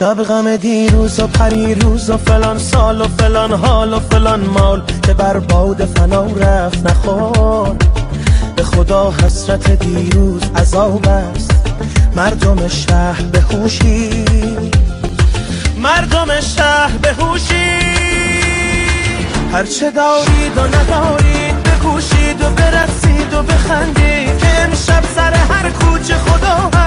غم غم دیروز و پریروز و فلان سال و فلان حال و فلان مال که بر باد فنا رفت نخور. به خدا حسرت دیروز عذاب است. مردم شهر به خوشی مردم شهر به هوشی. هرچه دارید و ندارید بکوشید و برسید و بخندید. که امشب سر هر کوچه خدا هست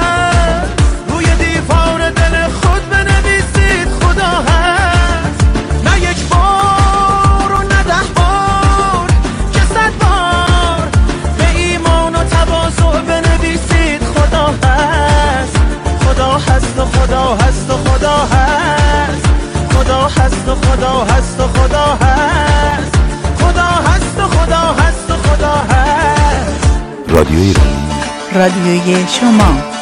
خدا هست و خدا هست. خدا هست و خدا هست و خدا هست. رادیو ایرانی رادیوی شما.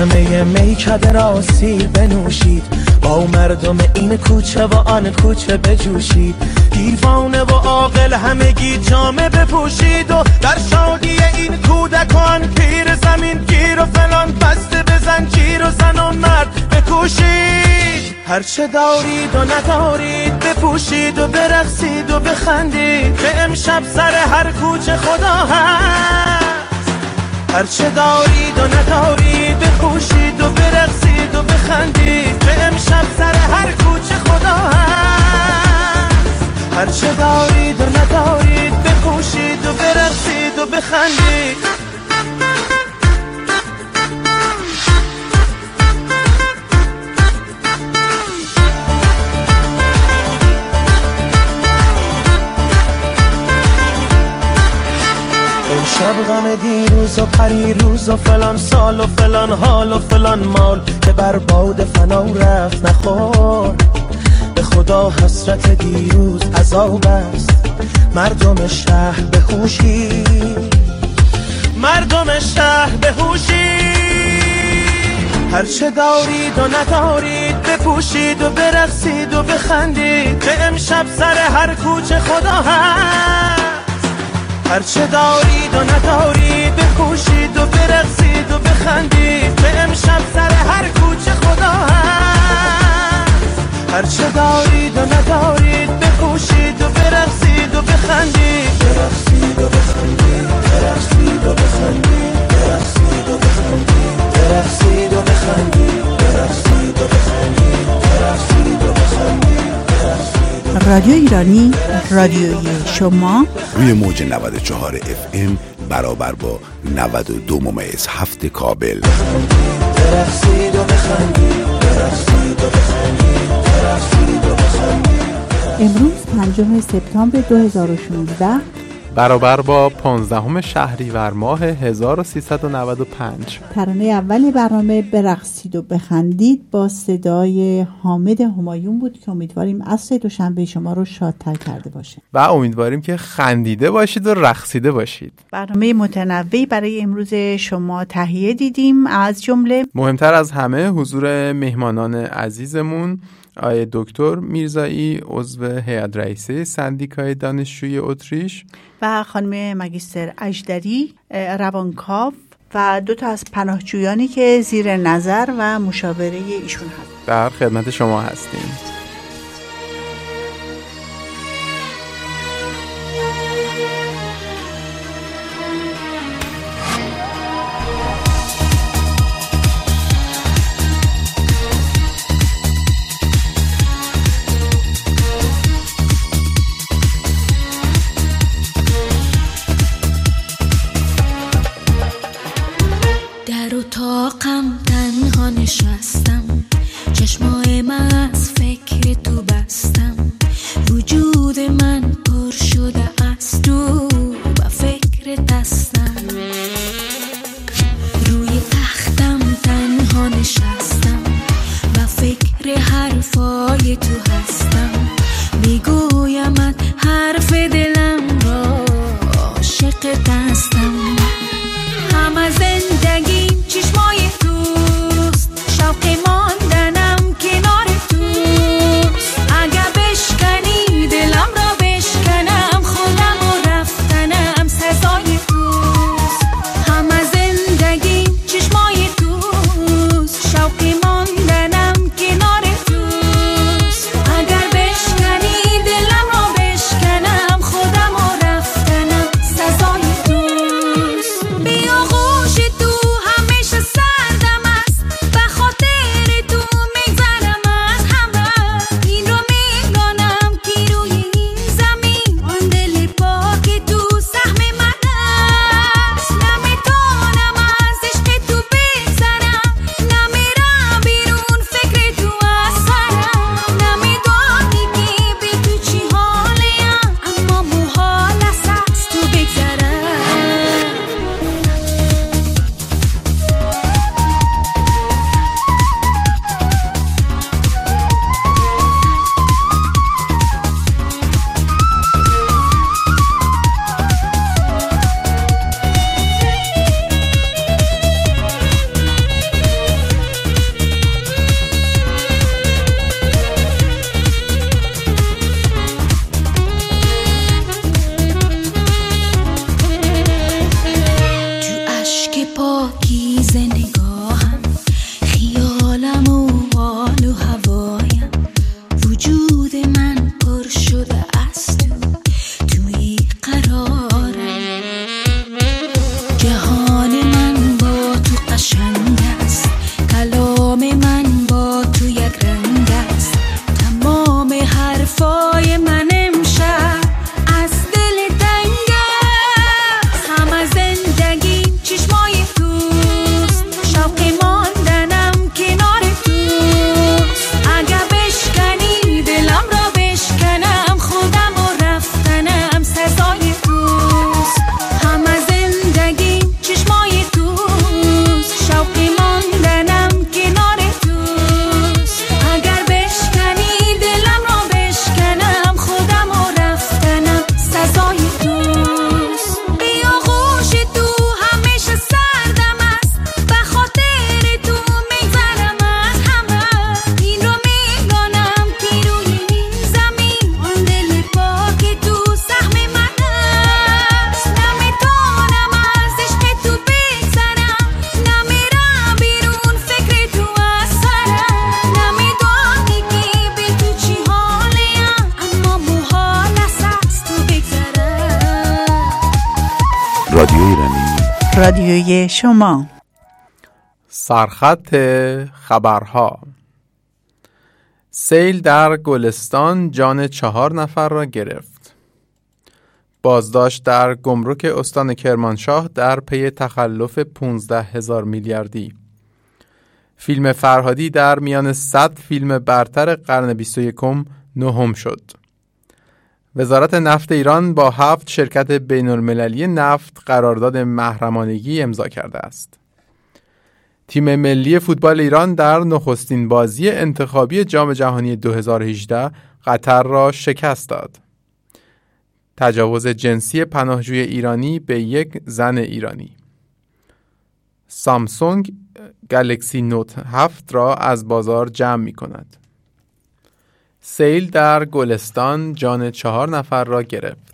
همه میکده را سیر بنوشید. با مردم این کوچه و آن کوچه بجوشید. دیوانه و عاقل همگی جامه بپوشید و در شادی این کودکان پیر زمین گیر و فلان بسته بزن گیر و زن و مرد بکوشید. هرچه دارید و ندارید بپوشید و برقصید و بخندید. که امشب سر هر کوچه خدا هست. هرچه دارید و ندارید بپوشید و برقصید و بخندید. که امشب سر هر کوچه خدا هست. هرچه دارید و ندارید بپوشید و برقصید و بخندید. امشب غم دیروز و پریروز و فلان سال و فلان حال و فلان مال که بر باد فنا رفت نخور. به خدا حسرت دیروز عذاب است. مردم شهر به خوشی مردم شهر به هوشی. هرچه دارید و ندارید بپوشید و برقصید و بخندید. که امشب سر هر کوچه خدا هست. هرچه دارید و ندارید بپوشید و برقصید و بخندید که امشب سر هر کوچه خدا هست. هرچه دارید و ندارید بپوشید و برقصید و بخندید. برقصید و بخندید برقصید و بخندید برقصید و بخندید برقصید و بخندید برقصید و بخندید. رادیو ایرانی رادیوی شما. روی موج 94 اف ام برابر با 92 ممیز هفت کابل. و بخندید و بخندید و بخندید امروز پنجم سپتامبر 2016 برابر با 15 شهریور ماه 1395 ترانه اول برنامه برقصید و بخندید با صدای حامد همایون بود که امیدواریم عصر دوشنبه شما رو شادتر کرده باشه. و امیدواریم که خندیده باشید و رقصیده باشید. برنامه متنوعی برای امروز شما تهیه دیدیم. از جمله مهمتر از همه حضور مهمانان عزیزمون آقای دکتر میرزایی عضو هیئت رئیسه سندیکای دانشجوی اتریش. و خانم مگیستر اجدری روانکاو و دو تا از پناهجویانی که زیر نظر و مشاوره ایشون هست. در خدمت شما هستیم. شما. سرخط خبرها. سیل در گلستان جان چهار نفر را گرفت. بازداشت در گمرک استان کرمانشاه در پی تخلف 15 هزار میلیاردی. فیلم فرهادی در میان 100 فیلم برتر قرن 21 نهم شد. وزارت نفت ایران با هفت شرکت بین المللی نفت قرارداد محرمانگی امضا کرده است. تیم ملی فوتبال ایران در نخستین بازی انتخابی جام جهانی 2018 قطر را شکست داد. تجاوز جنسی پناهجوی ایرانی به یک زن ایرانی سامسونگ گلکسی نوت 7 را از بازار جمع می کند. سیل در گلستان جان چهار نفر را گرفت.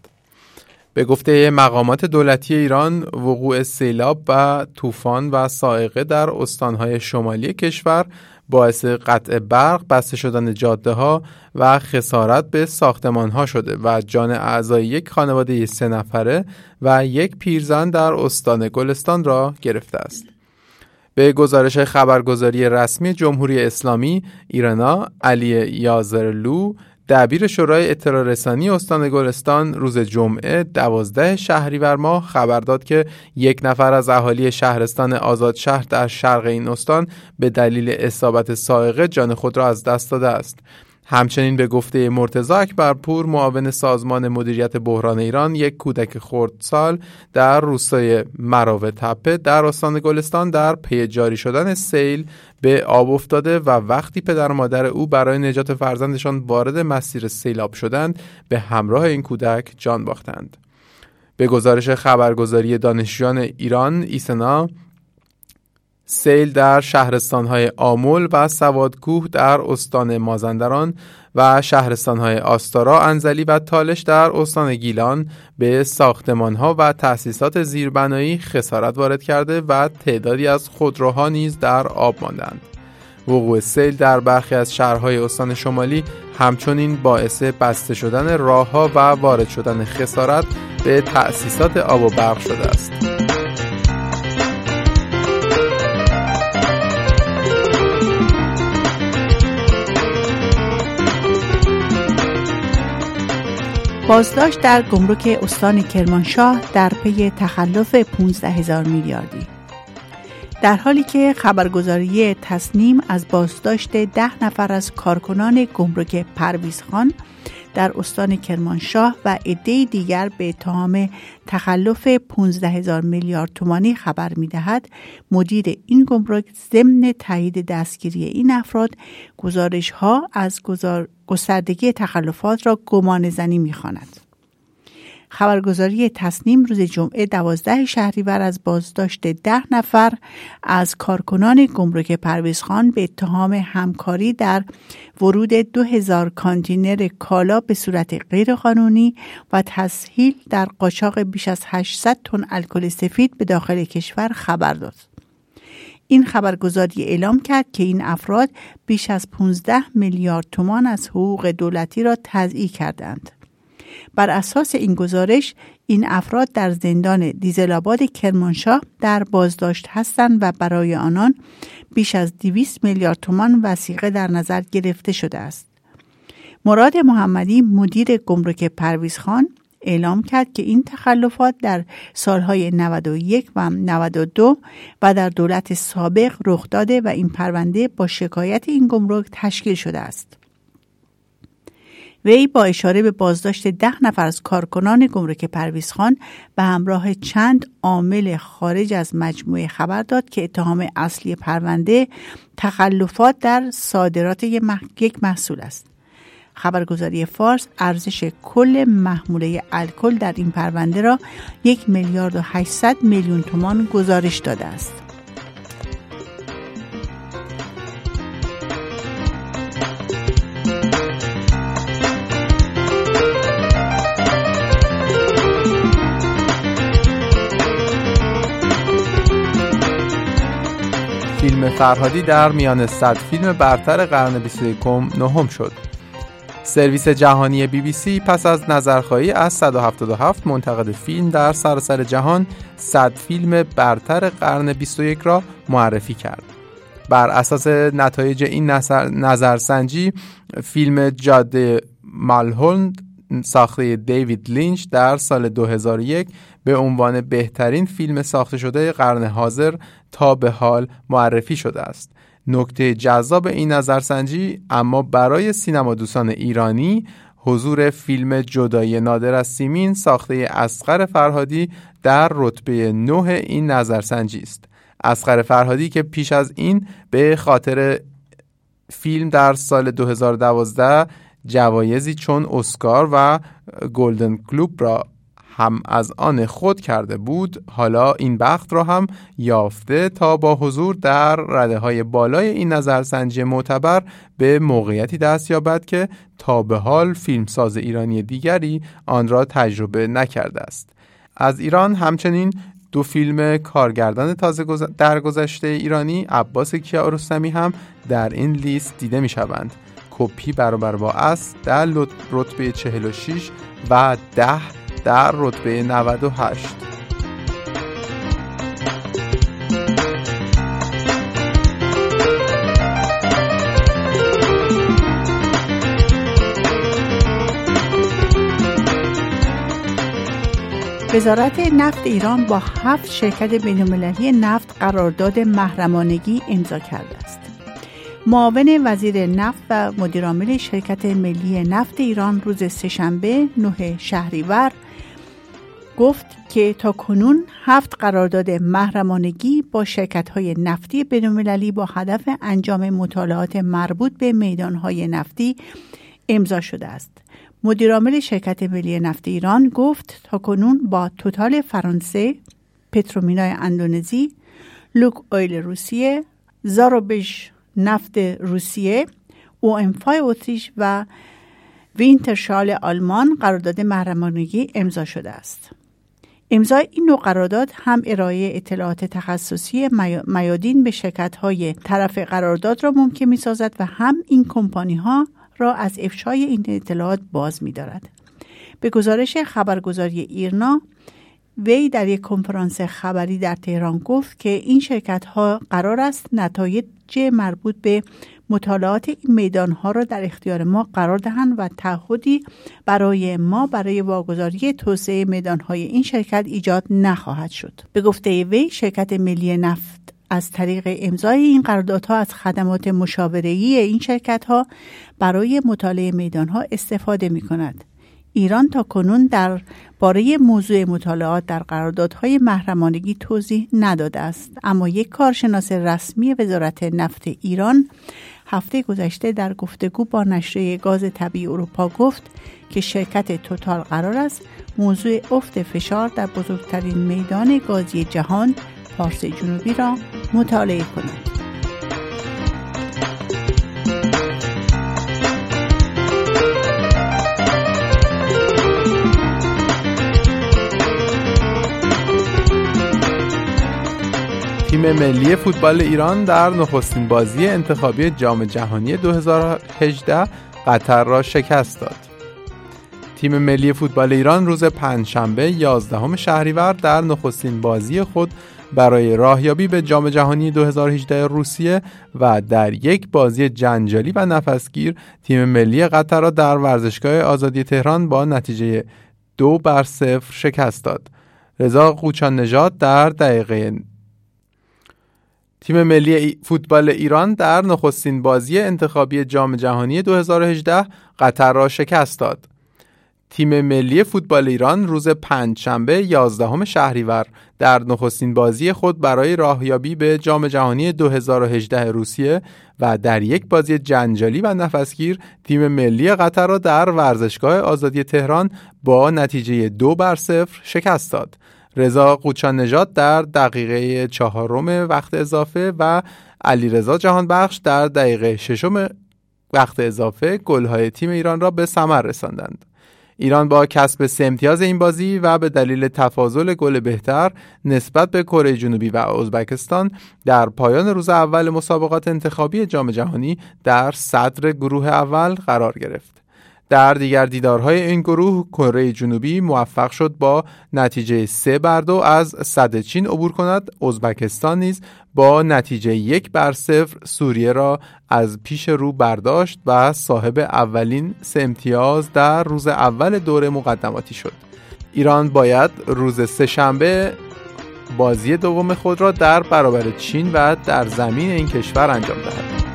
به گفته مقامات دولتی ایران وقوع سیلاب و طوفان و سائقه در استانهای شمالی کشور باعث قطع برق، بسته شدن جاده ها و خسارت به ساختمان ها شده و جان اعضای یک خانواده سه نفره و یک پیرزن در استان گلستان را گرفته است. به گزارش خبرگزاری رسمی جمهوری اسلامی ایرانا علی یازرلو دبیر شورای اطلاع رسانی استان گلستان روز جمعه دوازده شهریور ماه خبر داد که یک نفر از اهالی شهرستان آزاد شهر در شرق این استان به دلیل اصابت سائقه جان خود را از دست داده است. همچنین به گفته مرتزا اکبرپور معاون سازمان مدیریت بحران ایران یک کودک خردسال در روستای مراوه تپه در استان گلستان در پی جاری شدن سیل به آب افتاده و وقتی پدر و مادر او برای نجات فرزندشان وارد مسیر سیلاب شدند به همراه این کودک جان باختند. به گزارش خبرگزاری دانشجویان ایران ایسنا سیل در شهرستانهای آمول و سوادکوه در استان مازندران و شهرستانهای آستارا، انزلی و تالش در استان گیلان به ساختمانها و تأسیسات زیربنایی خسارت وارد کرده و تعدادی از خودروها نیز در آب ماندند. وقوع سیل در برخی از شهرهای استان شمالی همچنین باعث بسته شدن راهها و وارد شدن خسارت به تأسیسات آب و برق شده است. بازداشت در گمرک استان کرمانشاه در پی تخلف 15 هزار میلیاردی. در حالی که خبرگزاری تصنیم از بازداشت ده نفر از کارکنان گمرک پرویزخان در استان کرمانشاه و عده دیگر به اتهام تخلف 15 هزار میلیارد تومانی خبر می دهد مدیر این گمرک ضمن تایید دستگیری این افراد گزارش ها از گستردگی تخلفات را گمان زنی می خواند. خبرگزاری تصنیم روز جمعه دوازده شهریور از بازداشت ده نفر از کارکنان گمرک پرویزخان به اتهام همکاری در ورود دو هزار کانتینر کالا به صورت غیرقانونی و تسهیل در قاچاق بیش از 800 تن الکل سفید به داخل کشور خبر داد. این خبرگزاری اعلام کرد که این افراد بیش از 15 میلیارد تومان از حقوق دولتی را تضییع کردند. بر اساس این گزارش این افراد در زندان دیزلاباد کرمانشاه در بازداشت هستند و برای آنان بیش از 200 میلیارد تومان وسیقه در نظر گرفته شده است. مراد محمدی مدیر گمرک پرویزخان اعلام کرد که این تخلفات در سالهای 91 و 92 و در دولت سابق رخ داده و این پرونده با شکایت این گمرک تشکیل شده است. وی با اشاره به بازداشت ده نفر از کارکنان گمرک پرویزخان به همراه چند عامل خارج از مجموعه خبر داد که اتهام اصلی پرونده تخلفات در صادرات یک محصول است. خبرگزاری فارس ارزش کل محموله الکل در این پرونده را یک میلیارد و 800 میلیون تومان گزارش داده است. فیلم فرهادی در میان صد فیلم برتر قرن 21 نهم شد. سرویس جهانی بی بی سی پس از نظرخواهی از 177 منتقد فیلم در سراسر جهان 100 فیلم برتر قرن 21 را معرفی کرد. بر اساس نتایج این نظرسنجی فیلم جاده مالهولند ساخته دیوید لینچ در سال 2001 به عنوان بهترین فیلم ساخته شده قرن حاضر تا به حال معرفی شده است. نکته جذاب این نظرسنجی اما برای سینما دوستان ایرانی حضور فیلم جدایی نادر از سیمین ساخته اسقر فرهادی در رتبه نه این نظرسنجی است. اسقر فرهادی که پیش از این به خاطر فیلم در سال 2012 جوایزی چون اسکار و گلدن کلوب را هم از آن خود کرده بود حالا این بخت را هم یافته تا با حضور در رده های بالای این نظرسنجی معتبر به موقعیتی دست یابد که تا به حال فیلمساز ایرانی دیگری آن را تجربه نکرده است. از ایران همچنین دو فیلم کارگردان تازه درگذشته ایرانی عباس کیارستمی هم در این لیست دیده می شوند کپی برابر با اس در رتبه 46 و 10 در رتبه 98 وزارت نفت ایران با هفت شرکت بینالمللی نفت قرارداد محرمانگی امضا کرده است. معاون وزیر نفت و مدیرعامل شرکت ملی نفت ایران روز سهشنبه 9 شهریور گفت که تا کنون هفت قرارداد محرمانگی با شرکت های نفتی بینالمللی با هدف انجام مطالعات مربوط به میدان های نفتی امضا شده است. مدیرعامل شرکت ملی نفت ایران گفت تا کنون با توتال فرانسه، پرتامینای اندونزی، لوک اویل روسیه، زاروبژ نفت روسیه، OMV ی اتریش و وینترشال آلمان قرارداد محرمانگی امضا شده است. امضای این نوع قرارداد هم ارائه اطلاعات تخصصی میادین به شرکت های طرف قرارداد را ممکن می سازد و هم این کمپانی ها را از افشای این اطلاعات باز می دارد. به گزارش خبرگزاری ایرنا وی در یک کنفرانس خبری در تهران گفت که این شرکت ها قرار است نتایج مربوط به مطالعات این میدان ها را در اختیار ما قرار دهند و تعهدی برای ما برای واگذاری توسعه میدان های این شرکت ایجاد نخواهد شد به گفته وی شرکت ملی نفت از طریق امضای این قراردادها از خدمات مشاوره‌ای این شرکت ها برای مطالعه میدان ها استفاده می کند. ایران تا کنون در باره موضوع مطالعات در قراردادهای محرمانگی توضیح نداده است اما یک کارشناس رسمی وزارت نفت ایران هفته گذشته در گفتگو با نشریه گاز طبیعی اروپا گفت که شرکت توتال قرار است موضوع افت فشار در بزرگترین میدان گازی جهان پارس جنوبی را مطالعه کند. تیم ملی فوتبال ایران در نخستین بازی انتخابی جام جهانی 2018 قطر را شکست داد. تیم ملی فوتبال ایران روز پنجشنبه 11 شهریور در نخستین بازی خود برای راهیابی به جام جهانی 2018 روسیه و در یک بازی جنجالی و نفسگیر تیم ملی قطر را در ورزشگاه آزادی تهران با نتیجه دو بر صفر شکست داد. رضا قوچان نژاد در دقیقه تیم ملی فوتبال ایران در نخستین بازی انتخابی جام جهانی 2018 قطر را شکست داد. تیم ملی فوتبال ایران روز پنجشنبه 11 شهریور در نخستین بازی خود برای راهیابی به جام جهانی 2018 روسیه و در یک بازی جنجالی و نفسگیر تیم ملی قطر را در ورزشگاه آزادی تهران با نتیجه دو بر صفر شکست داد. رضا قوچان نژاد در دقیقه چهارم وقت اضافه و علی رضا جهان بخش در دقیقه ششم وقت اضافه گلهای تیم ایران را به ثمر رساندند. ایران با کسب سه امتیاز این بازی و به دلیل تفاضل گل بهتر نسبت به کره جنوبی و ازبکستان در پایان روز اول مسابقات انتخابی جام جهانی در صدر گروه اول قرار گرفت. در دیگر دیدارهای این گروه کره جنوبی موفق شد با نتیجه سه بر دو از صد چین عبور کند. ازبکستان نیز با نتیجه یک بر صفر سوریه را از پیش رو برداشت و صاحب اولین سه امتیاز در روز اول دوره مقدماتی شد. ایران باید روز سهشنبه بازی دوم خود را در برابر چین و در زمین این کشور انجام دهد.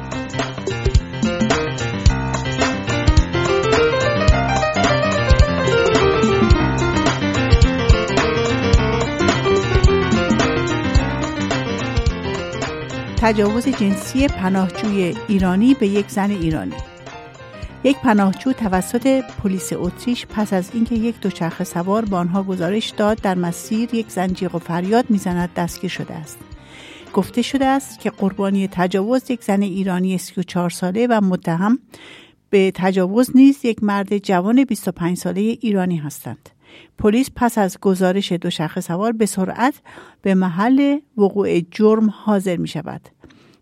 تجاوز جنسی پناهجوی ایرانی به یک زن ایرانی. یک پناهجو توسط پلیس اتریش پس از اینکه یک دوچرخه سوار با آنها گزارش داد در مسیر یک زن جیغ و فریاد می‌زند دستگیر شده است. گفته شده است که قربانی تجاوز یک زن ایرانی 34 ساله و متهم به تجاوز نیز یک مرد جوان 25 ساله ایرانی هستند. پلیس پس از گزارش دو شخص سوار به سرعت به محل وقوع جرم حاضر می شود.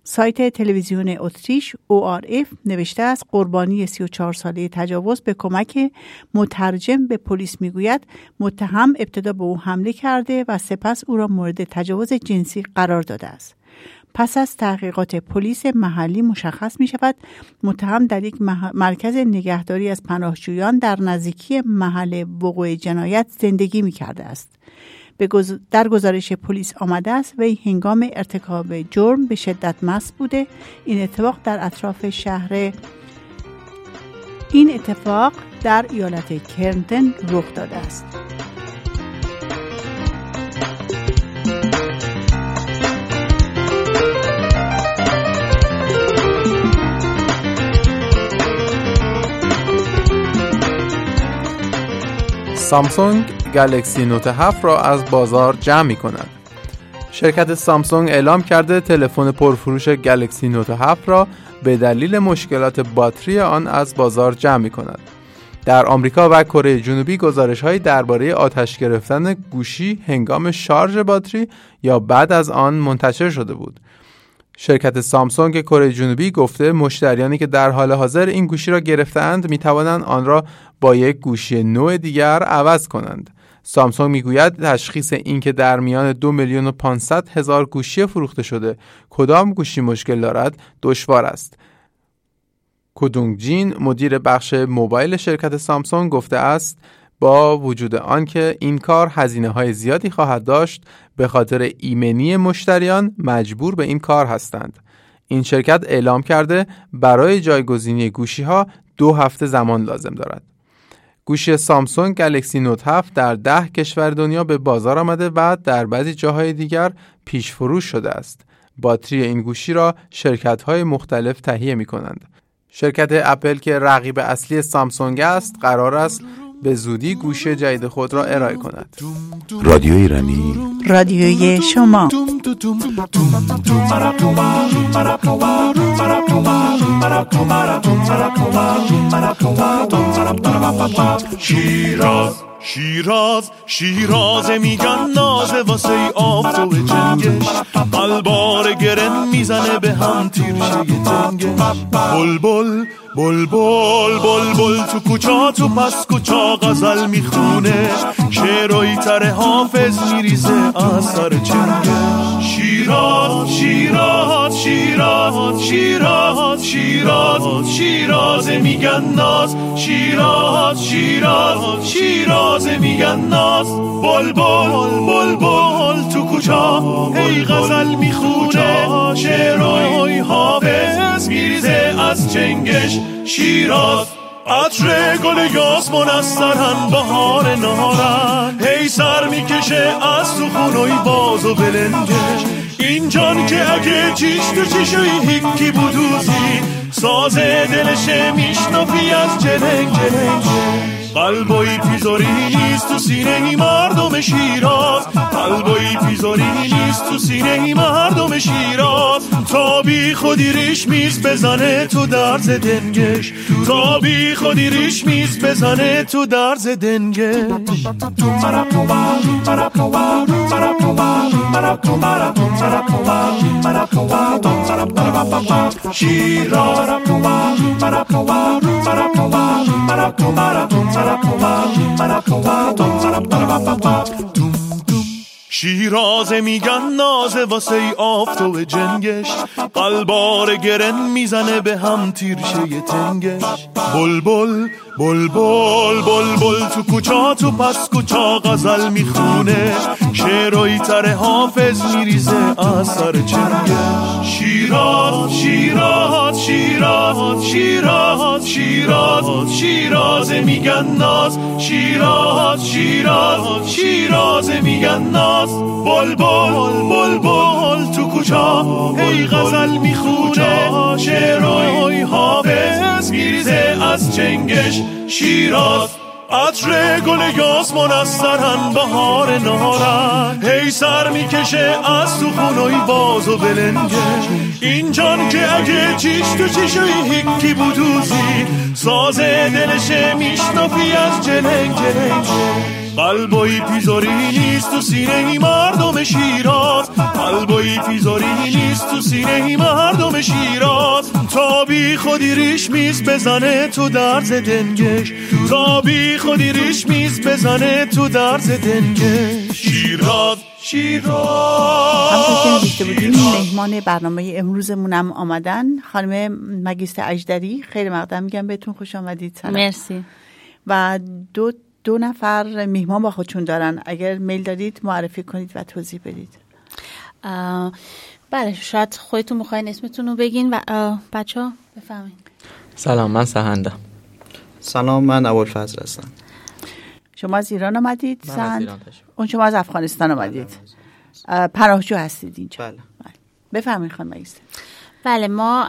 سایت تلویزیون اتریش ORF نوشته است قربانی 34 ساله تجاوز به کمک مترجم به پلیس می‌گوید متهم ابتدا به او حمله کرده و سپس او را مورد تجاوز جنسی قرار داده است. پس از تحقیقات پلیس محلی مشخص می شود متهم در یک مرکز نگهداری از پناهجویان در نزدیکی محل وقوع جنایت زندگی می کرده است. در گزارش پلیس آمده است و هنگام ارتکاب جرم به شدت مست بوده این اتفاق در اطراف شهر این اتفاق در ایالت کرنتن رخ داده است سامسونگ گلکسی نوت 7 را از بازار جمع می کند. شرکت سامسونگ اعلام کرده تلفن پرفروش گلکسی نوت 7 را به دلیل مشکلات باتری آن از بازار جمع می کند. در آمریکا و کره جنوبی گزارش های درباره آتش گرفتن گوشی هنگام شارژ باتری یا بعد از آن منتشر شده بود. شرکت سامسونگ کره جنوبی گفته مشتریانی که در حال حاضر این گوشی را گرفتند می توانند آن را با یک گوشی نوع دیگر عوض کنند. سامسونگ می‌گوید تشخیص اینکه در میان دو میلیون و 500 هزار گوشی فروخته شده کدام گوشی مشکل دارد دشوار است. کدونگ جین مدیر بخش موبایل شرکت سامسونگ گفته است با وجود آنکه این کار هزینه های زیادی خواهد داشت به خاطر ایمنی مشتریان مجبور به این کار هستند. این شرکت اعلام کرده برای جایگزینی گوشی ها دو هفته زمان لازم دارد. گوشی سامسونگ گلکسی نوت 7 در ده کشور دنیا به بازار آمده و در بعضی جاهای دیگر پیش فروش شده است. باتری این گوشی را شرکت های مختلف تهیه می کنند. شرکت اپل که رقیب اصلی سامسونگ است قرار است به زودی گوشی جدید خود را ارائه کند. رادیو ایرانی رادیوی شما. شیراز شیراز شیراز میگن نازه واسه ای آفتاب جنگش قلبار گرن می‌زنه به هم تیرشه تنگش. بل بل بل بل بل بل تو کوچا تو پس کوچا غزل می‌خونه. شعرهای تر حافظ میریزه از سر شیراز شیراز شیراز شیراز شیراز شیراز میگن ناز. شیراز شیراز شیراز میگن ناز. بل بل بل بل تو کوچا هی غزل می‌خونه. شعرهای حافظ میریزه از چنگش. شیراز عطر گل یاسمون از سرن بهار نهارن. هی سر می‌کشه از تو خونوی باز و بلنگش این جان که اگه چیش تو چیشوی هیکی بودوزی سازه دلشه میشنفی از جلنگ جلنگ قلبایی پیزاری نیست تو سینه ای مردم شیراز قلبایی پیزاری نیست تو سینه ای مردم شیراز تا بی خودی ریش میز بزنه تو درز دنگش تا بی خودی ریش میز بزنه تو درز دنگش شیراز Malakova, Malakova, Malakova, Malakova, شیرازه میگن نازه واسه ای آفتاب جنگش. قلبار گرن می‌زنه به هم تیرشه تنگش. بل بل بل بل بل بل تو کوچا تو پس کوچا غزل می‌خونه. شعرهای تر حافظ میریزه از سر چنگش. شیراز شیراز شیراز شیراز شیراز شیراز میگن ناز. شیراز شیراز شیراز میگن ناز. بل بل بل بل تو کوچا. هی غزل می‌خونه شعرهای حافظ. میریزه از چنگش شیراز. عطر گل یاسمون از سرن بهار نهارن هی سر می‌کشه از تو خونوی باز و بلنگش این جان که اگه چیش تو چیشوی هیکی بودوزی. سازه دلشه میشنفی از جلنگ جلنگ قلبایی پیزاری نیست تو سینه ای مردم شیراز. قلبایی پیزاری نیست تو سینه ای مردم شیراز. تا بی خودی ریش میز بزنه تو درز دنگش. تا بی خودی ریش میز بزنه تو درز دنگش. شیراز. همطور که شیراز بودیم مهمان برنامه امروزمونم آمدن. خانم مگیست اجدری خیلی مقدم میگم بهتون خوش آمدید سلام. مرسی. و دو دو نفر میهمان با خودشون دارن. اگر میل دارید معرفی کنید و توضیح بدید. بله شاید خودتون می‌خواین اسمتون رو بگین و بچه ها بفهمین سلام من سهنده. سلام من اول فضل هستم. شما از ایران آمدید من از سند ایران تشریف اون شما از افغانستان آمدید. پناهجو هستید اینجا. بله. بفهمید خانم ایسته بله ما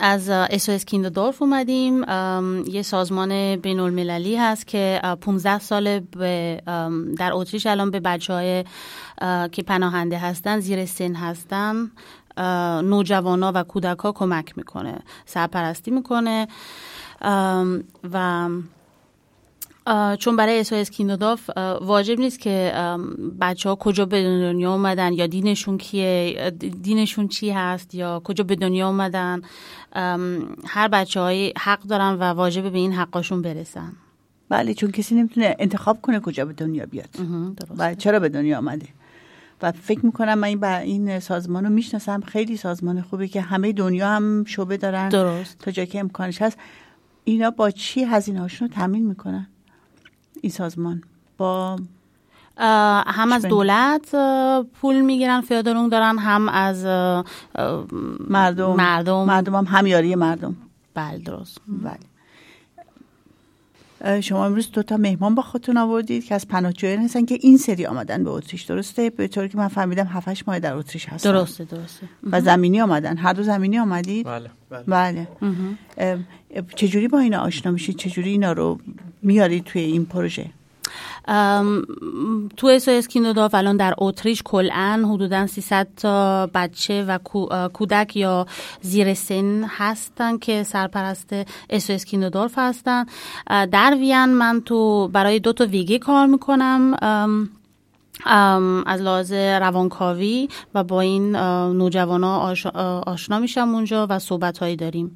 از اسوس کیندودورف اومدیم. یه سازمان بین المللی هست که اه، 15 سال در اتریش الان به بچه های که پناهنده هستن زیر سن هستن نوجوانا و کودک کمک می‌کنه سرپرستی می‌کنه. و چون برای اسوس کیندوداف واجب نیست که بچه ها کجا به دنیا اومدن یا دینشون کیه دینشون چی هست یا کجا به دنیا اومدن. هر بچه های حق دارن و واجب به این حقاشون برسن. بله چون کسی نمی‌تونه انتخاب کنه کجا به دنیا بیاد. و چرا به دنیا آمده و فکر می‌کنم من این, با این سازمان رو می‌شناسم. خیلی سازمان خوبی که همه دنیا هم شعبه دارن. درست. تا جایی که امکانش هست. اینا با چی هزینه هاشون رو تامین می‌کنن؟ این سازمان. با هم از. دولت پول می‌گیرن فیادرون دارن هم از مردم. مردم. مردم هم همیاری مردم. بله درست. بله. شما امروز دو تا مهمان با خودتون آوردید که از پناهجویان هستن که این سری آمدن به اتریش. درسته؟ به طوری که من فهمیدم 7 ماه در اتریش هستن. درسته درسته. و زمینی آمدن. هر دو زمینی آمدید؟ بله. بله. ام، چجوری با اینا آشنا میشید؟ چجوری اینا رو میارید توی این پروژه؟ ام، تو اسوس کیندوداف الان در اتریش کلن حدودا 300 تا بچه و کودک یا زیر سن هستن که سرپرست اسوس کیندودورف هستن. در وین من تو برای دو تا ویگه کار می‌کنم. از لحاظ روانکاوی و با این نوجوان ها آشنا میشم اونجا و صحبت هایی داریم.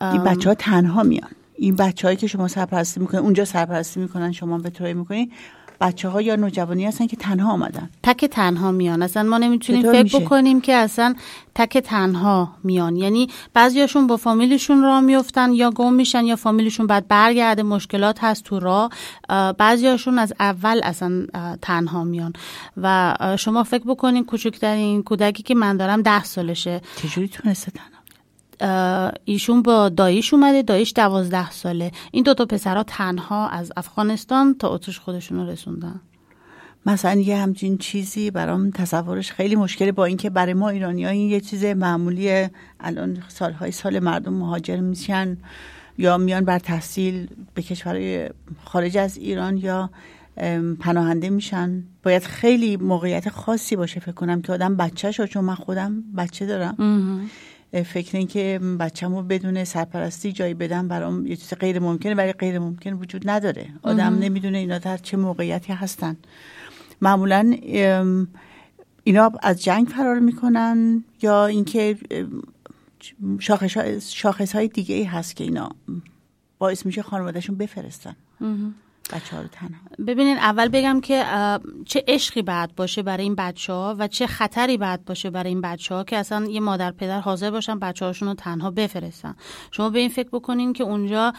این بچه ها تنها میان. این بچه هایی که شما سرپرستی می‌کنین اونجا سرپرستی می‌کنن شما به طوری می‌کنین بچه ها یا نوجوانی هستن که تنها آمدن؟ تک تنها میان. اصلا ما نمی‌تونیم فکر میشه؟ بکنیم که اصلا تک تنها میان. یعنی بعضیاشون با فامیلشون راه میفتن یا گم میشن یا فامیلشون بعد برگرده مشکلات هست تو راه. اه، بعضیاشون از اول اصلا تنها میان. و شما فکر بکنین کوچکترین کودکی که من دارم ده سالشه. چجوری تونسته تنها ایشون با داییش اومده داییش دوازده ساله. این دوتا پسرها تنها از افغانستان تا اتریش خودشون رو رسوندن. مثلا یه همچین چیزی برام تصورش خیلی مشکله با اینکه برای ما ایرانی این یه چیز معمولی الان سالهای سال مردم مهاجر میشن یا میان بر تحصیل به کشورهای خارج از ایران یا پناهنده میشن. باید خیلی موقعیت خاصی باشه فکر کنم که آدم بچه شو چون من خودم بچه دارم. فکر این که بچه‌مو بدون سرپرستی جایی بدم برام یه چیز غیر ممکنه ولی غیر ممکن وجود نداره. آدم نمی‌دونه اینا در چه موقعیتی هستن. معمولا اینا از جنگ فرار می‌کنن یا اینکه شاخص های دیگه ای هست که اینا باعث میشه خانوادهشون بفرستن. بچه ها رو تنها. ببینین اول بگم که چه عشقی بعد باشه برای این بچه ها و چه خطری بعد باشه برای این بچه ها که اصلا یه مادر پدر حاضر باشن بچه هاشون رو تنها بفرستن. شما به این فکر بکنین که اونجا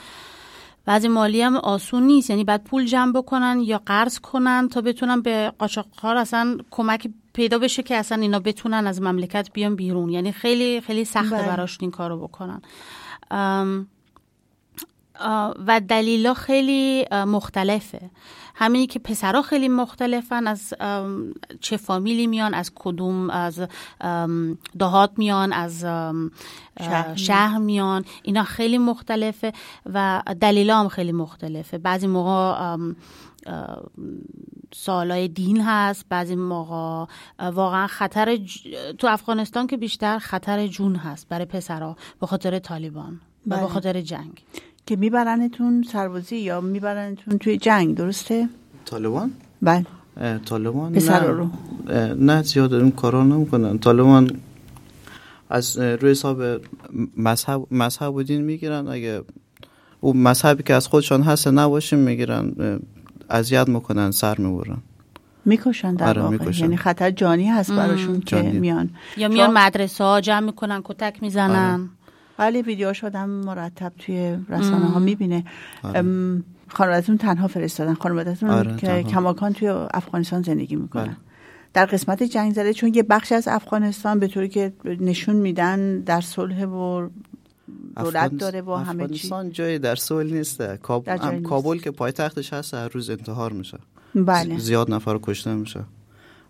بعضی مالی هم آسون نیست. یعنی بعد پول جمع بکنن یا قرض کنن تا بتونن به قاچاقچی‌ها اصلا کمک پیدا بشه که اصلا اینا بتونن از مملکت بیان بیرون. یعنی خیلی خیلی سخته بله. براشون این کارو بکنن. و دلیلا خیلی مختلفه همینی که پسرها خیلی مختلفن از چه فامیلی میان از کدوم از دهات میان از شهر. شهر میان اینا خیلی مختلفه و دلیلا هم خیلی مختلفه بعضی موقع سوالای دین هست بعضی موقع واقعا خطر ج- تو افغانستان که بیشتر خطر جون هست برای پسرها به خاطر طالبان و بله. به خاطر جنگ که میبرنتون سربازی یا میبرنتون توی جنگ درسته؟ طالبان بله طالبان نه. رو. نه زیاد این کارا نمی‌کنن طالبان از روی حساب مذهب مذهب و دین می‌گیرن اگه او مذهبی که از خودشان هست نباشه می‌گیرن اذیت می‌کنن سر می‌برن می‌کشن در آره، واقع می‌کشن. یعنی خطر جانی هست براشون که. میان یا میان مدرسه ها جمع می‌کنن کتک می‌زنن بله ویدیوهاش آدم مرتب توی رسانه ها می‌بینه. آره. خانوادتون تنها فرستادن. خانوادتون آره، که تنها. کماکان توی افغانستان زندگی می‌کنن. بله. در قسمت جنگ زده چون یه بخش از افغانستان به طوری که نشون میدن در صلح و دولت داره و همه چی. افغانستان جایی در سوال نیست. کاب... هم. کابل که پایتختش هست هر روز انتحار میشه. بله. زیاد نفر کشته میشه.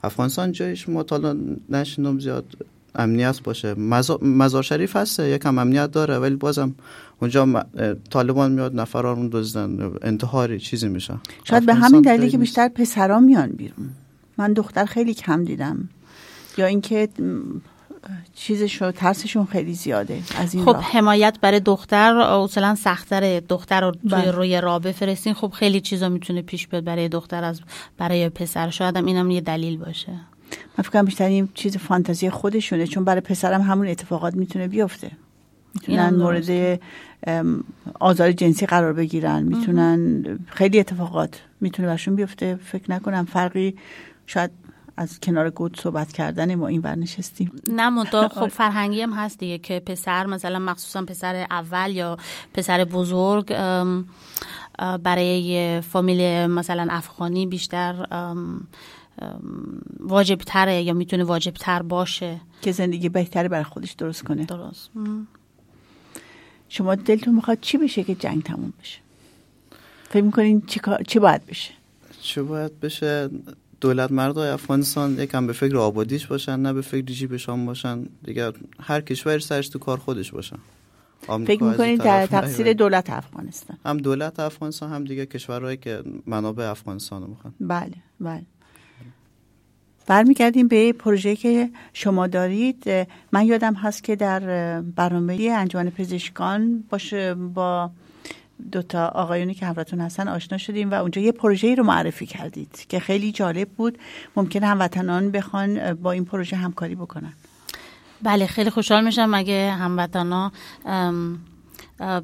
افغانستان جایش ما تا نشیندم زیاد امنیت باشه مزا- مزار شریف هسته یکم امنیت داره ولی بازم اونجا طالبان میاد نفران رو دزدن انتحاری چیزی میشه شاید به همین دلیلی که. بیشتر پسرا میان بیرون من دختر خیلی کم دیدم یا اینکه م، چیزشو ترسشون خیلی زیاده از این خب راه. حمایت برای دختر اصلا سختره دختر رو توی بله. روی راه بفرستین خب خیلی چیزا می‌تونه پیش بیاد برای دختر از برای پسر شاید هم اینم یه دلیل باشه من فکر بیشتر این چیز فانتزی خودشونه چون برای پسرم همون اتفاقات می‌تونه بیفته. می‌تونن مورد آزار جنسی قرار بگیرن می‌تونن خیلی اتفاقات می‌تونه برشون بیفته. فکر نکنم فرقی شاید از کنار گود صحبت کردن ما این ور نشستیم. نه منتها خب فرهنگی هم هست دیگه که پسر مثلا مخصوصا پسر اول یا پسر بزرگ برای فامیل مثلا افغانی بیشتر واجب تره یا می‌تونه واجب تر باشه. که زندگی بهتری برای خودش درست کنه. درست. م. شما دلتون می‌خواد چی بشه که جنگ تموم بشه؟ فکر می‌کنین چی, کار- چی باید بشه؟ چه باید بشه؟ دولت مردای افغانستان یکم به فکر آبادیش باشن نه به فکر جیبشان باشن. دیگه هر کشور سرش تو کار خودش باشن فکر می‌کنین در تقصیر. دولت افغانستان. هم دولت افغانستان هم دیگه کشورهایی که منابع افغانستان رو می‌خوان. بله بله. برمیگردیم به پروژه که شما دارید. من یادم هست که در برنامه انجمن پزشکان باشه با دوتا آقایونی که همراهتون هستن آشنا شدیم و اونجا یه پروژه رو معرفی کردید که خیلی جالب بود. ممکن هموطنان بخوان با این پروژه همکاری بکنن. بله خیلی خوشحال میشم اگه هموطنا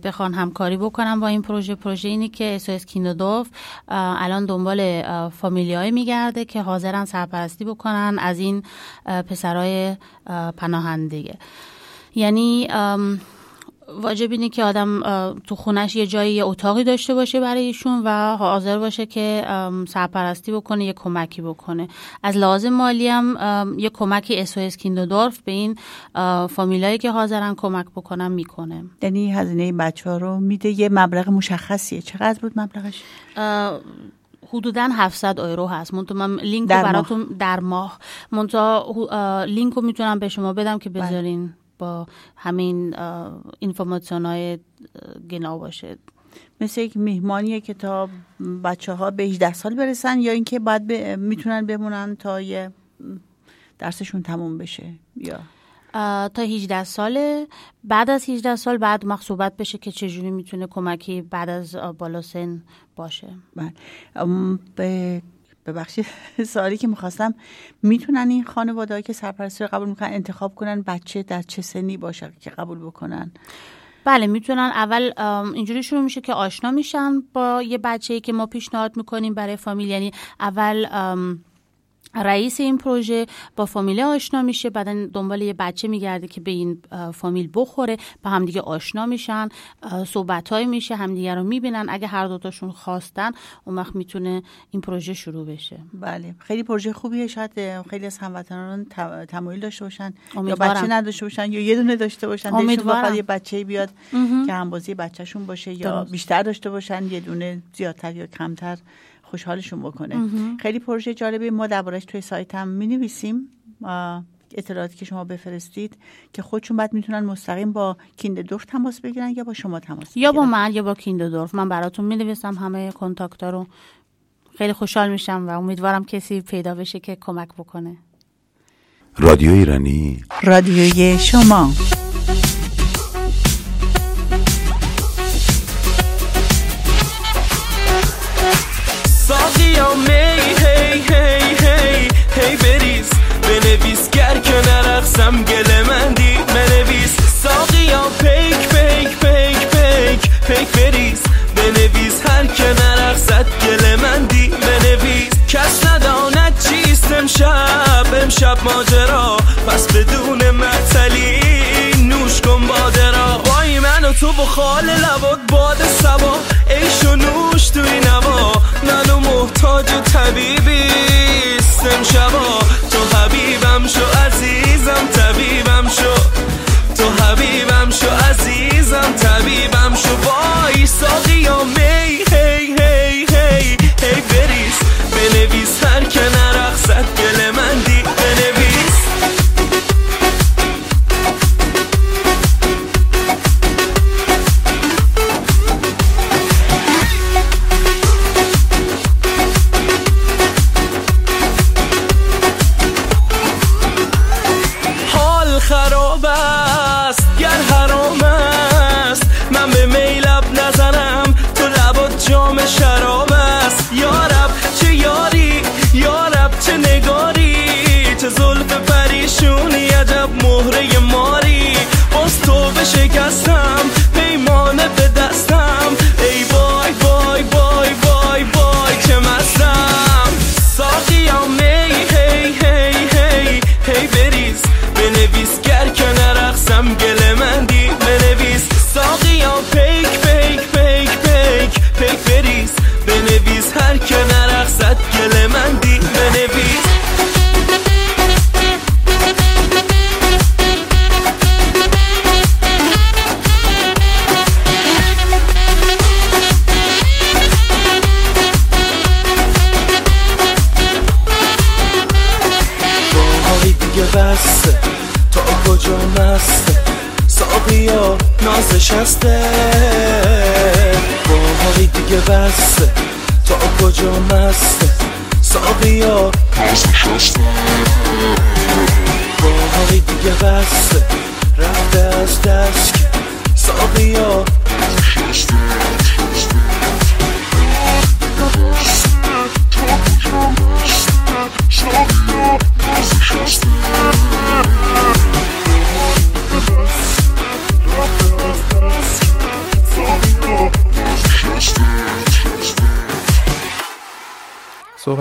بخوان همکاری بکنم با این پروژه. پروژه اینی که اسوس کیندودوف اه، الان دنبال فامیلیای میگرده که حاضرن سرپرستی بکنن از این پسرای اه، پناهندگی یعنی واجب اینه که آدم تو خونش یه جایی یه اتاقی داشته باشه برای ایشون و حاضر باشه که سرپرستی بکنه یه کمکی بکنه. از لازم مالی هم یه کمکی اسوس کیندودورف به این فامیلایی که حاضرن کمک بکنن می‌کنه. یعنی هزینه بچه ها رو میده یه مبلغ مشخصیه. چقدر بود مبلغش؟ حدودا 700 یورو هست. منتها من لینک در ماه. براتون در ماه. اه، لینک رو می‌تونم به شما بدم که بله. بذارین. با همین اینفورماسیون های گنا باشه. مثل یک میهمانیه که تا بچه ها به 18 سال برسن یا اینکه باید ب... می‌تونن بمونن تا یه درسشون تموم بشه یا؟ تا 18 ساله. بعد از 18 سال بعد ما صحبت بشه که چجوری می‌تونه کمکی بعد از بالا سن باشه. بله. به ببخشید سوالی که می‌خواستم. می‌تونن این خانواده که سرپرستی رو قبول می‌کنن انتخاب کنن بچه در چه سنی باشه که قبول بکنن؟ بله می‌تونن اول اینجوری شروع میشه که آشنا میشن با یه بچه که ما پیشنهاد می‌کنیم برای فامیل. یعنی اول رئیس این پروژه با فامیل آشنا میشه بعدا دنبال یه بچه میگرده که به این فامیل بخوره با همدیگه آشنا میشن صحبت های میشه همدیگه رو می‌بینن اگه هر دوتاشون خواستن اون وقت می‌تونه این پروژه شروع بشه بله خیلی پروژه خوبیه شاید خیلی از هموطنان تمایل داشته باشن یا. بچه نداشته باشن یا یه دونه داشته باشن امیدوارم. یه بچه بیاد که همبازی بچهشون باشه یا درست. بیشتر داشته باشن یه دونه زیادتر یا کمتر خوشحالشون بکنه. خیلی پروژه جالبی ما دربارش توی سایت هم می نویسیم اطلاعاتی که شما بفرستید که خودشون بعد می‌تونن مستقیم با کینددورف تماس بگیرن یا با شما تماس یا با بگیرن. من یا با کیندودورف من براتون می‌نویسم. همه کنتاکتا رو خیلی خوشحال میشم و امیدوارم کسی پیدا بشه که کمک بکنه. رادیو ایرانی. رادیوی شما. می. هی هی هی هی بریز. بنویس گر که نرقصم گل مندی بنویس. ساقیا پیک پیک پیک پیک. پیک بریز. بنویس هر که نرقصد گل مندی بنویس. کس نداند چیست امشب. امشب ماجرا. پس بدون معطلی نوش کن باده را وای من و تو با خال لبات باد سبا تو طبیبی سم شبا تو حبیبم شو عزیز.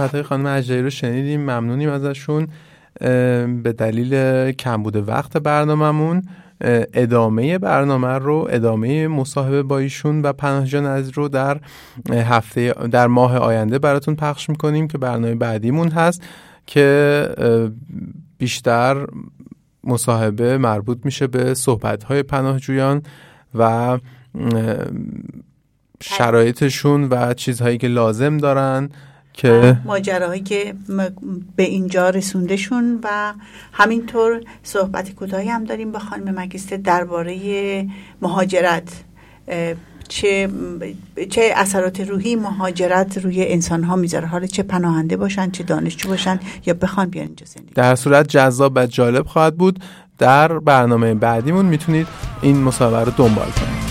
صحبت های خانم اجدایی رو شنیدیم ممنونیم ازشون. به دلیل کمبود وقت برنامهمون ادامه برنامه رو ادامه مصاحبه با ایشون و پناه جان عزیز رو در هفته در ماه آینده براتون پخش می‌کنیم که برنامه بعدیمون هست که بیشتر مصاحبه مربوط میشه به صحبت های پناهجویان و شرایطشون و چیزهایی که لازم دارن. که ماجراهایی که م- به اینجا رسوندشون و همینطور صحبت کوتاهی هم داریم با خانم مگیسته درباره مهاجرت چه چه اثرات روحی مهاجرت روی انسان ها می‌ذاره. حالا چه پناهنده باشن چه دانشجو باشن یا بخوان بیان اینجا زندگی در صورت جذاب و جالب خواهد بود. در برنامه بعدیمون می‌تونید این مصاحبه رو دنبال کنید.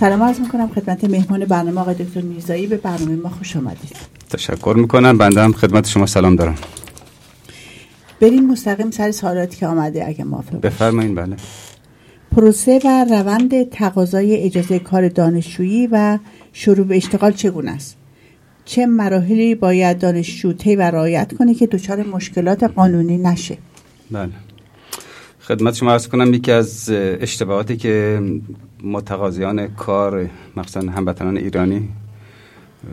سلام عرض می‌کنم خدمت مهمان برنامه آقای دکتر میرزایی. به برنامه ما خوش آمدید. تشکر می‌کنم. بنده هم خدمت شما سلام دارم. بریم مستقیم سر سوالاتی که آمده اگه موافق. بفرمایید بله. پروسه و روند تقاضای اجازه کار دانشجویی و شروع به اشتغال چگونه است؟ چه مراحلی باید دانشجو طی و رعایت کنه که دچار مشکلات قانونی نشه؟ بله. خدمت شما عرض کنم یکی از اشتباهاتی که متقاضیان کار مخصوصا هموطنان ایرانی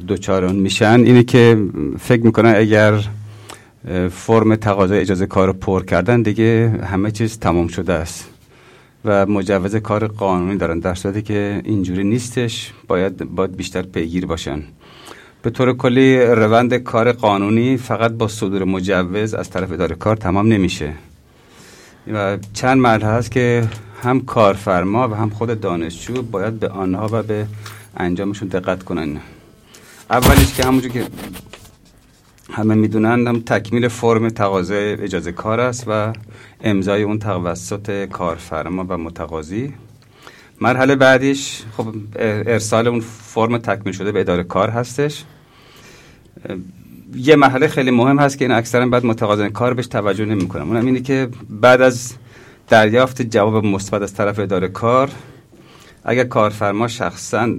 دوچار میشن. اینه که فکر می‌کنن اگر فرم تقاضای اجازه کار رو پر کردن دیگه همه چیز تمام شده است. و مجوز کار قانونی دارن. در صورتی که اینجوری نیستش باید باید بیشتر پیگیر باشن. به طور کلی روند کار قانونی فقط با صدور مجوز از طرف اداره کار تمام نمیشه. و چند مرحله هست که هم کارفرما و هم خود دانشجو باید به آنها و به انجامشون دقت کنن. اولیش که همونجور که همه می‌دونن هم تکمیل فرم تقاضای اجازه کار است و امضای اون توسط کارفرما و متقاضی. مرحله بعدیش خب ارسال اون فرم تکمیل شده به اداره کار هستش. یه مرحله خیلی مهم هست که این اکثرا بعد متقاضیان کار بهش توجه نمی‌کنن. اونم اینه که بعد از دریافت جواب مثبت از طرف اداره کار. اگر کارفرما شخصا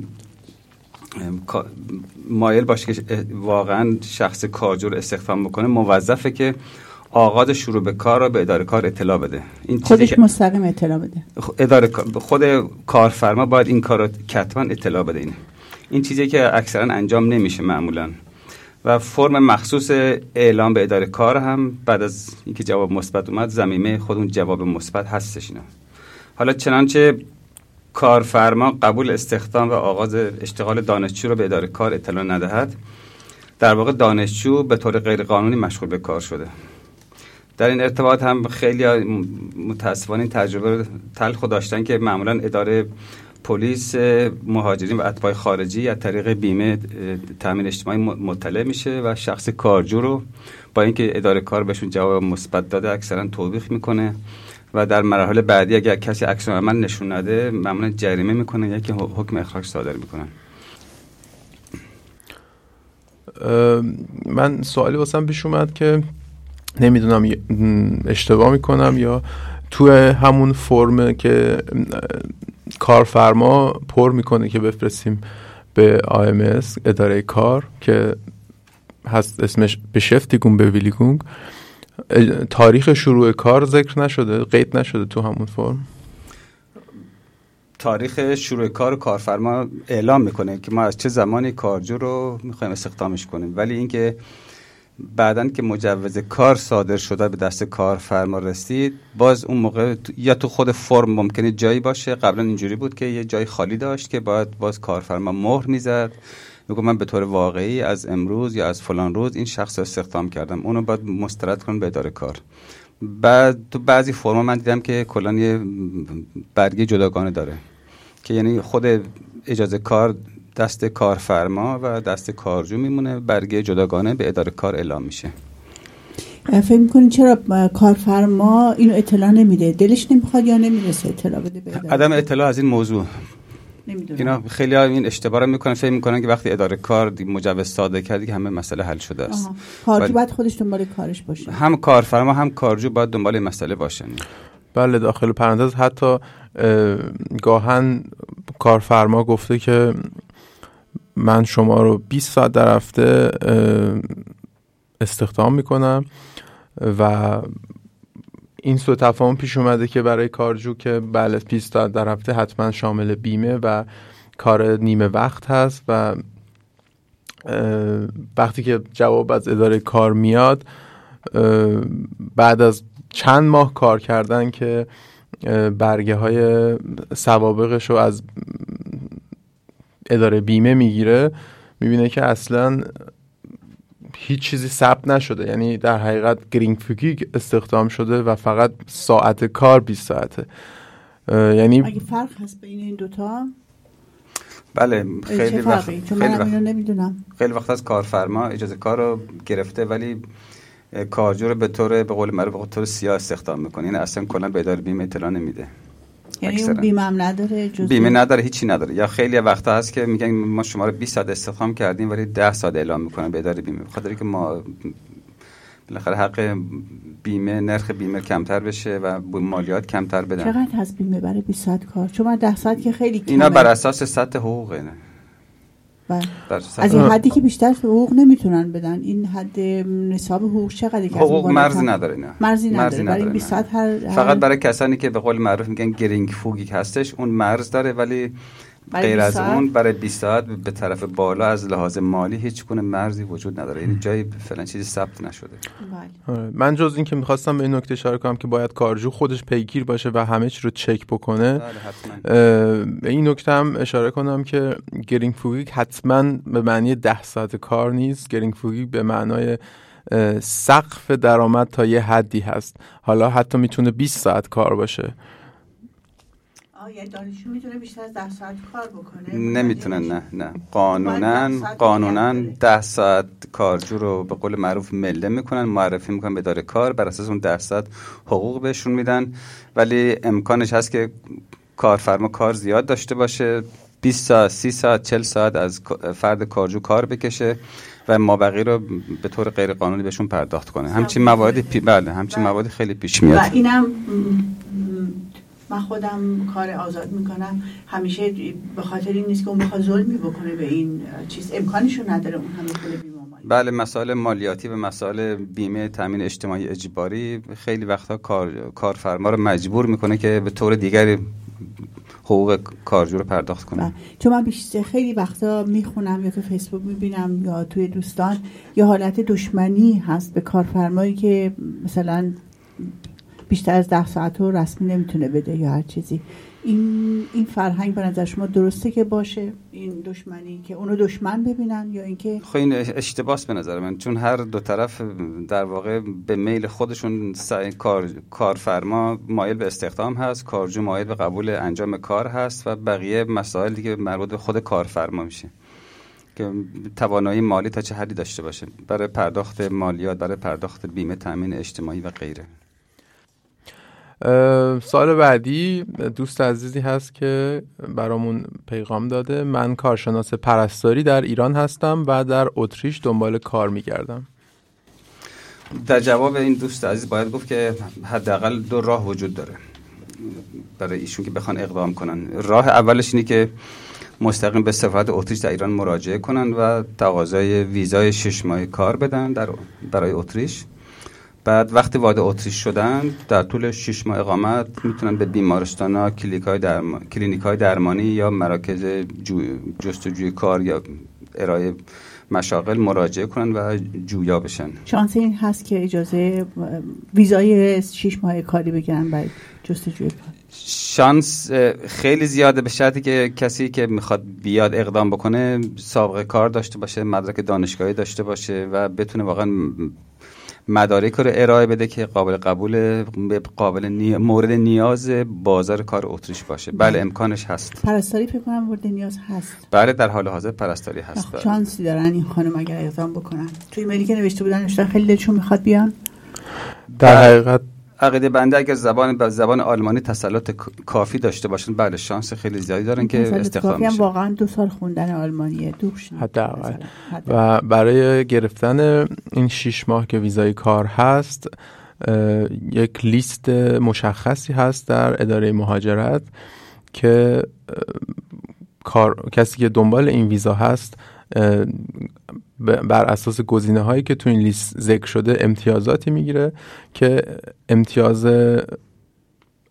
مایل باشه که واقعا شخص کارجو رو استخدام بکنه موظفه که آغاز شروع به کار رو به اداره کار اطلاع بده. این خودش مستقیم اطلاع بده. اداره خود کارفرما باید این کار رو کتما اطلاع بده اینه. این چیزی که اکثرا انجام نمیشه معمولا. و فرم مخصوص اعلام به اداره کار هم بعد از اینکه جواب مثبت اومد زمینه خود اون جواب مثبت هستش اینا. حالا چنانچه کارفرما قبول استخدام و آغاز اشتغال دانشجو رو به اداره کار اطلاع ندهد در واقع دانشجو به طور غیرقانونی مشغول به کار شده. در این ارتباط هم خیلی متاسفانه تجربه تلخ داشتن که معمولا اداره پلیس مهاجرین و اتباع خارجی از طریق بیمه تامین اجتماعی مطلع میشه و شخص کارجو رو با اینکه اداره کار بهشون جواب مثبت داده اکثرا توبیخ می‌کنه و در مراحل بعدی اگر کسی عکس عمل نشون نده معمولا جریمه می‌کنه یکی حکم اخراج صادر می‌کنن من سوالی واسم پیش اومد که نمی‌دونم اشتباه می‌کنم یا تو همون فرم که کارفرما پر می‌کنه که بفرستیم به AMS اداره کار که هست اسمش به شفتیگون به ویلیگونگ تاریخ شروع کار ذکر نشده قید نشده تو همون فرم؟ تاریخ شروع کار کارفرما اعلام می‌کنه که ما از چه زمانی کارجو رو می‌خوایم استخدامش کنیم. ولی اینکه بعدا که مجوز کار صادر شده به دست کارفرما رسید باز اون موقع یا تو خود فرم ممکنه جایی باشه. قبلا اینجوری بود که یه جای خالی داشت که باید باز کارفرما مهر می‌زد. میگه من به طور واقعی از امروز یا از فلان روز این شخص رو استخدام کردم. اونو باید مسترد کنم به اداره کار. بعد تو بعضی فرما من دیدم که کلان یه برگه جداگانه داره. که یعنی خود اجازه کار دست کارفرما و دست کارجو میمونه. برگه جداگانه به اداره کار اعلام میشه. فکر می‌کنین چرا کارفرما اینو اطلاع نمیده؟ دلش نمی‌خواد یا نمی‌رسه اطلاع بده به عدم اطلاع از این موضوع. اینا خیلی این اشتباه رو می‌کنن. فکر می‌کنن که وقتی اداره کار مجوز صادر کردی که همه مسئله حل شده است. کارجو باید خودش دنبال کارش باشه. هم کارفرما هم کارجو باید دنبال مسئله باشن. بله داخل پرانتز. حتی گاهن کارفرما گفته که من شما رو 20 ساعت در هفته استخدام می‌کنم و این سو تفاهم پیش اومده که برای کارجو که بله 20 ساعت در هفته حتما شامل بیمه و کار نیمه وقت هست و وقتی که جواب از اداره کار میاد بعد از چند ماه کار کردن که برگه های سوابقش رو از اداره بیمه می‌گیره می‌بینه که اصلا هیچ چیزی ثبت نشده. یعنی در حقیقت گرینگ فوگی استخدام شده و فقط ساعت کار 20 ساعته. یعنی اگه فرق هست بین این دوتا بله خیلی وقت من وقت... نمی‌دونم. خیلی وقت از کارفرما اجازه کار رو گرفته ولی کارجو رو به طور به قول معروف به طور سیاه استخدام می‌کنه. یعنی اصلا کلا به اداره بیمه اطلاع نمیده. یعنی اون بیمه هم نداره بیمه نداره هیچی نداره. یا خیلی وقتا هست که میگن ما شما رو 20 ساعت استخدام کردیم ولی 10 ساعت اعلام می‌کنن به اداره بیمه. بخاطر که ما بالاخره حق بیمه نرخ بیمه کمتر بشه و مالیات کمتر بدن. چقدر هست بیمه برای 20 ساعت کار؟ چون من 10 ساعت که خیلی کمه. اینا بر اساس سطح حقوقه. نه بله. از این حدی که بیشتر حقوق نمی‌تونن بدن. این حد نصاب حقوق چقدر که حقوق مرزی نداره نه مرزی نداره, برای 20 ساعت هر فقط برای کسانی که به قول معروف میگن گرینگ فوگی هستش اون مرز داره ولی غیر از اون برای 20 ساعت به طرف بالا از لحاظ مالی هیچ گونه مرزی وجود نداره. یعنی جایی فعلا چیزی ثبت نشده. بله. آره. من جز این که می‌خواستم به این نکته اشاره کنم که باید کارجو خودش پیگیر باشه و همه چی رو چک بکنه به این نکته هم اشاره کنم که geringfügig حتما به معنی ده ساعت کار نیست. geringfügig به معنای سقف درآمد تا یه حدی هست. حالا حتی می‌تونه 20 ساعت کار باشه. یعنی دانشجو می‌تونه بیشتر از ده ساعت کار بکنه؟ نمی‌تونه نه نه. قانونا قانونا ده ساعت کارجو رو به قول معروف مله می‌کنن معرفی می‌کنن به داره کار بر اساس اون ده ساعت حقوق بهشون میدن. ولی امکانش هست که کارفرما کار زیاد داشته باشه. 20 ساعت 30 ساعت 40 ساعت از فرد کارجو کار بکشه و مابقی رو به طور غیر قانونی بهشون پرداخت کنه. همچین مواردی پی... بله همچین. موادی خیلی پیش میاد. و اینم من خودم کار آزاد می‌کنم. همیشه به خاطر این نیست که اون بخواد ظلمی بکنه به این چیز. امکانشو نداره اون همه پول بیمه بله مسائل مالیاتی و مسائل بیمه تامین اجتماعی اجباری خیلی وقتا کار، کارفرما رو مجبور می‌کنه که به طور دیگری حقوق کارجو رو پرداخت کنه. بله. چون من بیشتر خیلی وقتا می‌خونم یا تو فیسبوک می‌بینم یا توی دوستان یا حالت دشمنی هست به کارفرمایی که مثلا بیشتر از ده ساعت رو رسمی نمی‌تونه بده یا هر چیزی. این این فرهنگ به نظر شما درسته که باشه؟ این دشمنی که اونو دشمن ببینن یا اینکه خب این اشتباس به نظر من. چون هر دو طرف در واقع به میل خودشون کار کارفرما مایل به استخدام هست. کارجو مایل به قبول انجام کار هست و بقیه مسائل دیگه مربوط به خود کارفرما میشه. که توانایی مالی تا چه حدی داشته باشه. برای پرداخت مالیات برای پرداخت بیمه تامین اجتماعی و غیره. سال بعدی دوست عزیزی هست که برامون پیغام داده. من کارشناس پرستاری در ایران هستم و در اتریش دنبال کار میگردم. در جواب این دوست عزیز باید گفت که حداقل دو راه وجود داره برای ایشون که بخوان اقدام کنن. راه اولش اینه که مستقیم به سفارت اتریش در ایران مراجعه کنن و تقاضای ویزای شش ماهه کار بدن در برای اتریش. بعد وقتی وارد اتریش شدن در طول 6 ماه اقامت می‌تونن به بیمارستان ها کلینیک های, درم... کلینیک های درمانی یا مراکز جو... جستجوی کار یا ارائه مشاغل مراجعه کنن و جویا بشن. شانس این هست که اجازه ویزای 6 ماه کاری بگیرن برای جستجوی کار. شانس خیلی زیاده به شرطی که کسی که می‌خواد بیاد اقدام بکنه سابقه کار داشته باشه مدرک دانشگاهی داشته باشه و بتونه واقعا مدارک رو ارائه بده که قابل قبول قابل مورد نیاز بازار کار اتریش باشه. بله امکانش هست. پرستاری فکر کنم مورد نیاز هست. بله در حال حاضر پرستاری هست. بله. شانسی دارن این خانم اگر اقدام بکنن. توی ایمیلی که نوشته بودن نوشتن خیلی دلشون می‌خواد بیان. در حقیقت عقیده بنده اگر زبان به زبان آلمانی تسلط کافی داشته باشن بله شانس خیلی زیادی دارن که استخدام کافی واقعا دو سال خوندن آلمانیه. دوش حداقل. و برای گرفتن این شیش ماه که ویزای کار هست یک لیست مشخصی هست در اداره مهاجرت که کار کسی که دنبال این ویزا هست بر اساس گزینه هایی که تو این لیست ذکر شده امتیازاتی می‌گیره که امتیاز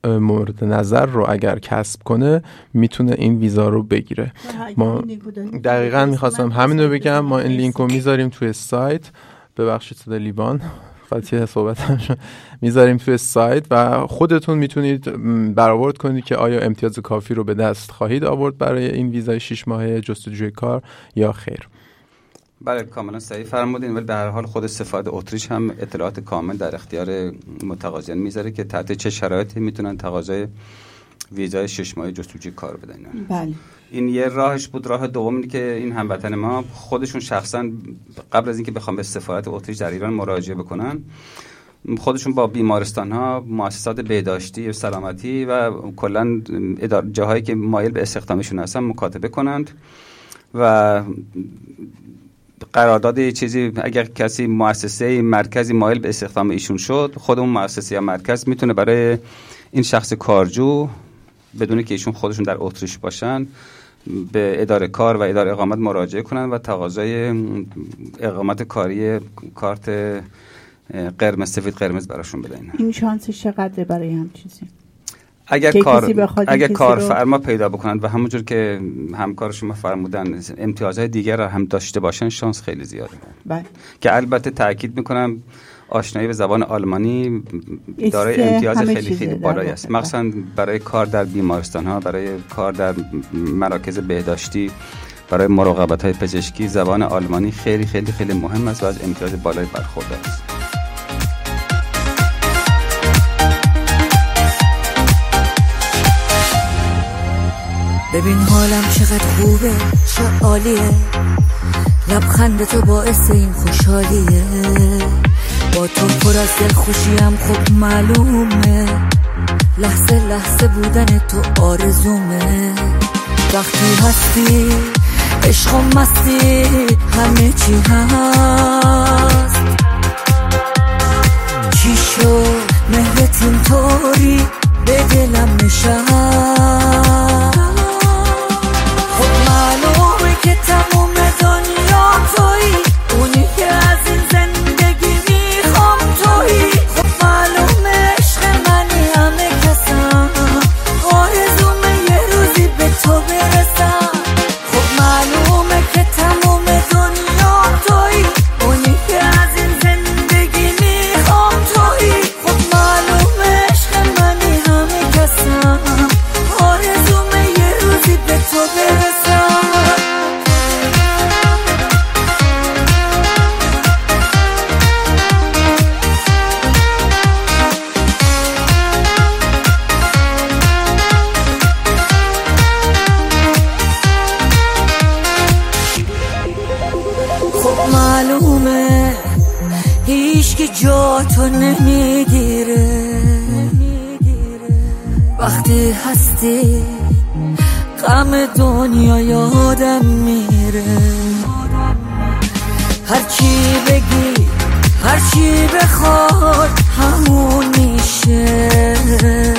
مورد نظر رو اگر کسب کنه می‌تونه این ویزا رو بگیره. ما دقیقا می‌خواستم همین رو بگم ما این لینک رو می‌ذاریم توی سایت. ببخشید صدا لیبان قاطی صحبت می‌ذاریم توی سایت و خودتون می‌تونید برآورد کنید که آیا امتیاز کافی رو به دست خواهید آورد برای این ویزای 6 ماهه جستجوی کار یا خیر. بله کاملا صحیح. فرمودین ولی به هر حال خود سفارت اتریش هم اطلاعات کامل در اختیار متقاضیان می‌ذاره که تحت چه شرایطی می‌تونن تقاضای ویزای شش ماهه جستجوی کار بدن. بله. این یه راهش بود. راه دوم که این هموطن ما خودشون شخصا قبل از اینکه بخوام به سفارت اتریش در ایران مراجعه بکنن خودشون با بیمارستان ها مؤسسات بهداشتی و سلامتی و کلا جاهایی که مایل به استخدامشون هستن مکاتبه کنند و قرارداد چیزی اگر کسی مؤسسه مرکزی مایل به استخدام ایشون شد خود اون مؤسسه یا مرکز می‌تونه برای این شخص کارجو بدون که ایشون خودشون در اتریش باشن به اداره کار و اداره اقامت مراجعه کنن و تقاضای اقامت کاری کارت قرمز سفید قرمز براشون بدن این شانس چقدر برای هم چیزی؟ اگر کار اگر کارفرما پیدا بکنند و همونجور که همکار شما فرمودن امتیازهای دیگر را هم داشته باشن شانس خیلی زیاده. بله. که البته تاکید می‌کنم آشنایی به زبان آلمانی دارای امتیاز خیلی خیلی بالایی است. مخصوصا برای کار در بیمارستان ها برای کار در مراکز بهداشتی برای مراقبت های پزشکی زبان آلمانی خیلی خیلی خیلی مهم است و از امتیاز بالای برخورده است. ببین حالم چقدر خوبه چه عالیه لبخند تو باعث این خوشحالیه. با تو پر از دل خوشیم خوب معلومه. لحظه لحظه بودن تو آرزومه. وقتی هستی عشق و مستی همه چی هست. چی شد؟ مهرت اینطوری به دلم نشست. که غم دنیا یادم میره. هرچی بگی هرچی بخواد همون میشه.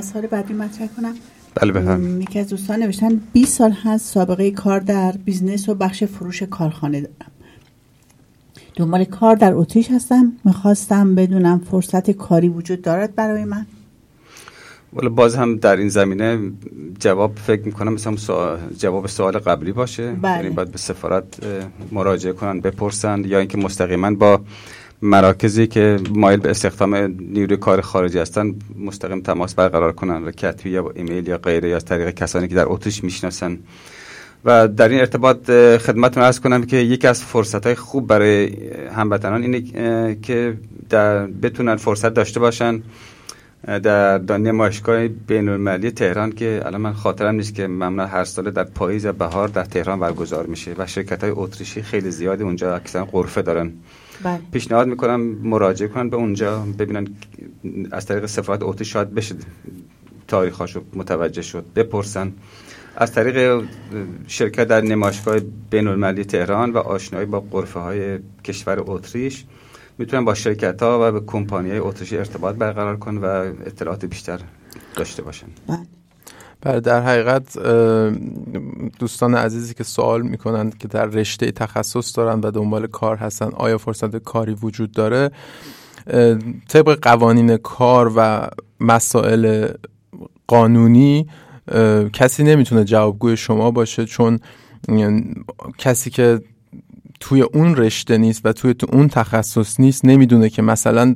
است سال بعدی مطرح کنم. بله بفهم یکی از دوستان نوشتن 20 سال هست سابقه کار در business و بخش فروش کارخانه دارم. دنبال کار در اتریش هستم. می‌خواستم بدونم فرصت کاری وجود دارد برای من. ولی باز هم در این زمینه جواب فکر می‌کنم مثلا سوال جواب سوال قبلی باشه. بله. یعنی باید به سفارت مراجعه کنن بپرسن یا اینکه مستقیما با مراکزی که مایل به استخدام نیروی کار خارجی هستن مستقیم تماس برقرار کنن و کتبی یا با ایمیل یا غیره یا از طریق کسانی که در اتریش می‌شناسن. و در این ارتباط خدمتتون ارز کنم که یکی از فرصت های خوب برای هموطنان اینه که در بتونن فرصت داشته باشن در دانه نمایشگاه بین المللی تهران که الان من خاطرم نیست که معمولا هر ساله در پاییز و بهار در تهران برگزار میشه و شرکت های اتریشی خیلی زیادی اونجا اکثرا غرفه دارن. بله. پیشنهاد می‌کنم مراجعه کنن به اونجا ببینن از طریق سفارت اتریش شاید بشه تاریخاشو متوجه شد بپرسن. از طریق شرکت در نمایشگاه بین المللی تهران و آشنایی با غرفه های کشور اتریش می‌تونن با شرکت ها و به کمپانی های اتریشی ارتباط برقرار کن و اطلاعات بیشتر داشته باشن. بله. بله در حقیقت دوستان عزیزی که سوال می‌کنند که در رشته تخصص دارن و دنبال کار هستن آیا فرصت کاری وجود داره؟ طبق قوانین کار و مسائل قانونی کسی نمی‌تونه جوابگوی شما باشه چون اه، کسی که توی اون رشته نیست و توی تو اون تخصص نیست نمی‌دونه که مثلا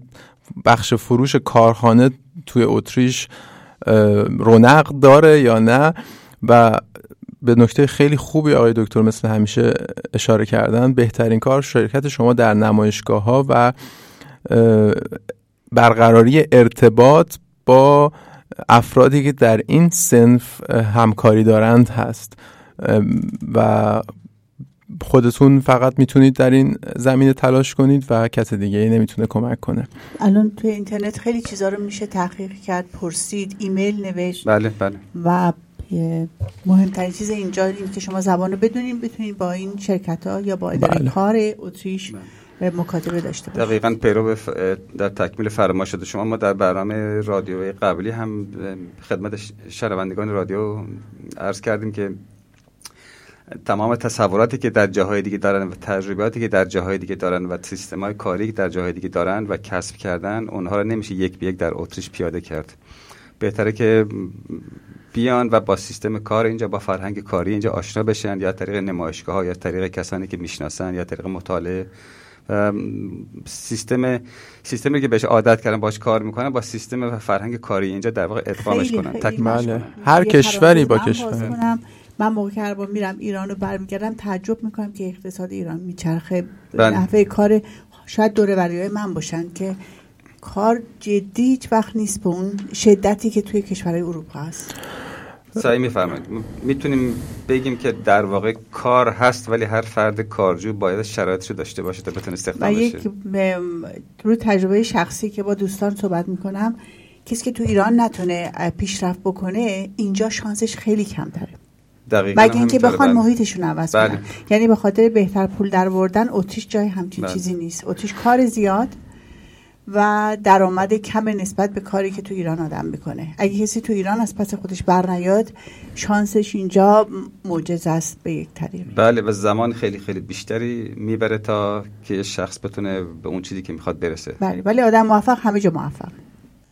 بخش فروش کارخانه توی اتریش رونق داره یا نه؟ و به نکته خیلی خوبی آقای دکتر مثل همیشه اشاره کردن بهترین کار شرکت شما در نمایشگاه ها و برقراری ارتباط با افرادی که در این سنف همکاری دارند هست. و خودتون فقط می‌تونید در این زمینه تلاش کنید و کس دیگه ای نمی‌تونه کمک کنه. الان توی اینترنت خیلی چیزا رو میشه تحقیق کرد پرسید ایمیل نوشت. بله بله. و مهمترین چیز اینجا این که شما زبان رو بدونین بتونین با این شرکت ها یا با اداره بله. کار اتریش اه، مکاتبه داشته باشین. دقیقا پیرو در تکمیل فرما شده. شما ما در برنامه رادیوی قبلی هم خدمت شنوندگان رادیو عرض کردیم که تمام تصوراتی که در جاهای دیگه دارن و تجربیاتی که در جاهای دیگه دارن و سیستم های کاری که در جاهای دیگه دارن و کسب کردن اونها رو نمیشه یک به یک در اتریش پیاده کرد. بهتره که بیان و با سیستم کار اینجا با فرهنگ کاری اینجا آشنا بشن یا طریق نمایشگاه ها یا طریق کسانی که می‌شناسن یا طریق مطالعه. و سیستم سیستمی که بهش عادت کردن باش کار می‌کنن با سیستم و فرهنگ کاری اینجا در واقع ادغامش کنن. تکمیلش بله. کنن هر کشوری با کشور. من موقع که بار میرم ایران رو برمیگردم تعجب می‌کنم که اقتصاد ایران میچرخه. بله. نحوه کار شاید دوره من باشن که کار جدی هیچ وقت نیست به اون شدتی که توی کشورهای اروپا هست. سعی میفرمایید. می‌تونیم بگیم که در واقع کار هست ولی هر فرد کارجو باید شرایطش رو داشته باشه تا بتونه استخدام بشه. یک رو تجربه شخصی که با دوستان صحبت می‌کنم کسی که تو ایران نتونه پیشرفت بکنه اینجا شانسش خیلی کمتره. دقیقاً مگه اینکه بخوان بله. محیطشون عوض بله. کنن. یعنی به خاطر بهتر پول در بردن اتریش جای همچین بله. چیزی نیست. اتریش کار زیاد و درآمد کم نسبت به کاری که تو ایران آدم می‌کنه. اگه کسی تو ایران از پس خودش بر نیاد شانسش اینجا معجزه است به یک طریق بله و زمان خیلی خیلی بیشتری می‌بره تا که شخص بتونه به اون چیزی که می‌خواد برسه. بله ولی آدم موفق همه جا موفق.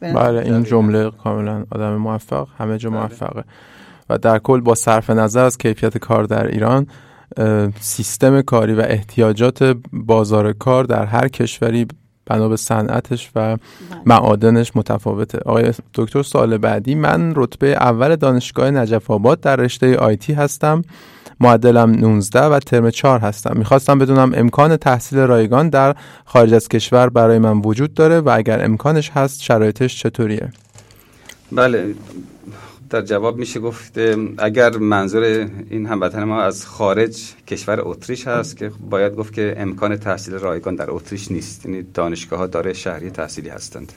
بله این جمله کاملا آدم موفق همه جا موفقه. و در کل با صرف نظر از کیفیت کار در ایران سیستم کاری و احتیاجات بازار کار در هر کشوری بنا به صنعتش و معادنش متفاوته. آقای دکتر سال بعدی. من رتبه اول دانشگاه نجف آباد در رشته آیتی هستم. معدلم 19 و ترم 4 هستم. می‌خواستم بدونم امکان تحصیل رایگان در خارج از کشور برای من وجود داره و اگر امکانش هست شرایطش چطوریه؟ بله. در جواب میشه گفت اگر منظور این هموطن ما از خارج کشور اتریش هست که باید گفت که امکان تحصیل رایگان در اتریش نیست. یعنی دانشگاه ها داره شهری تحصیلی هستند.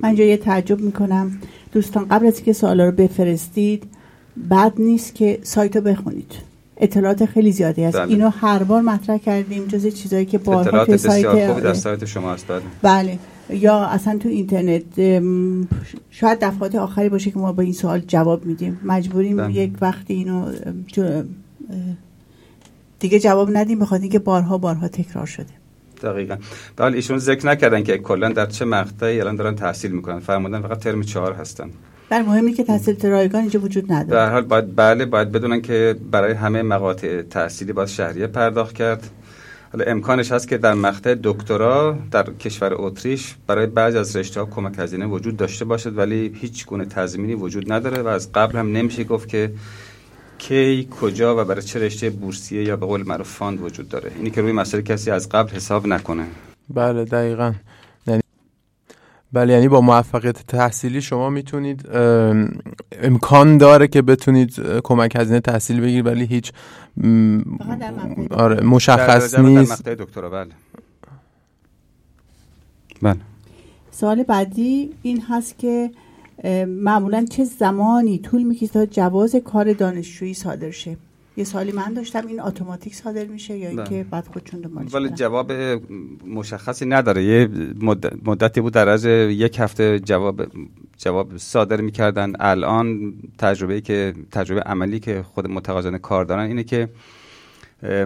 من یه تعجب می‌کنم. دوستان قبل از که سوالا رو بفرستید بد نیست که سایت رو بخونید. اطلاعات خیلی زیادی هست. بله. اینو هر بار مطرح کردیم جز چیزایی که بارها اطلاعات توی سایت خوبی در سایت شما هست. بله. بله. یا اصلا تو اینترنت شاید دفعات آخری باشه که ما با این سوال جواب میدیم. مجبوریم بله. یک وقتی اینو دیگه جواب ندیم بخاطر اینکه بارها بارها تکرار شده. دقیقا. بله ایشون ذکر نکردن که کلا در چه مقطعی الان دارن تحصیل می‌کنن. فرمودن فقط ترم چهار هستن. بر مهمی که تحصیل رایگان اینجا وجود در نداره. هر حال باید بله باید بدونن که برای همه مقاطع تحصیلی باید شهریه پرداخت کرد. حالا امکانش هست که در مقطع دکترا در کشور اتریش برای بعضی از رشته ها کمک هزینه وجود داشته باشد ولی هیچ گونه تضمینی وجود نداره و از قبل هم نمیشه گفت که کی کجا و برای چه رشته بورسیه یا به قول معروف فاند وجود داره. اینی که روی مسئله کسی از قبل حساب نکنه. بله دقیقا. بله یعنی با موفقیت تحصیلی شما می‌تونید ام، امکان داره که بتونید کمک هزینه تحصیل بگیرید ولی هیچ م، در آره در مشخص در نیست. مقطع دکترا بله. بله. سوال بعدی این هست که معمولا چه زمانی طول می‌کشه تا جواز کار دانشجویی صادر شه؟ یه سوالی من داشتم این اتوماتیک صادر میشه یا اینکه. بعد خودشون دنبالش ولی؟ جواب مشخصی نداره یه مدت- مدتی بود در از یک هفته جواب جواب صادر می‌کردن الان تجربه که تجربه عملی که خود متقاضیان کار دارن اینه که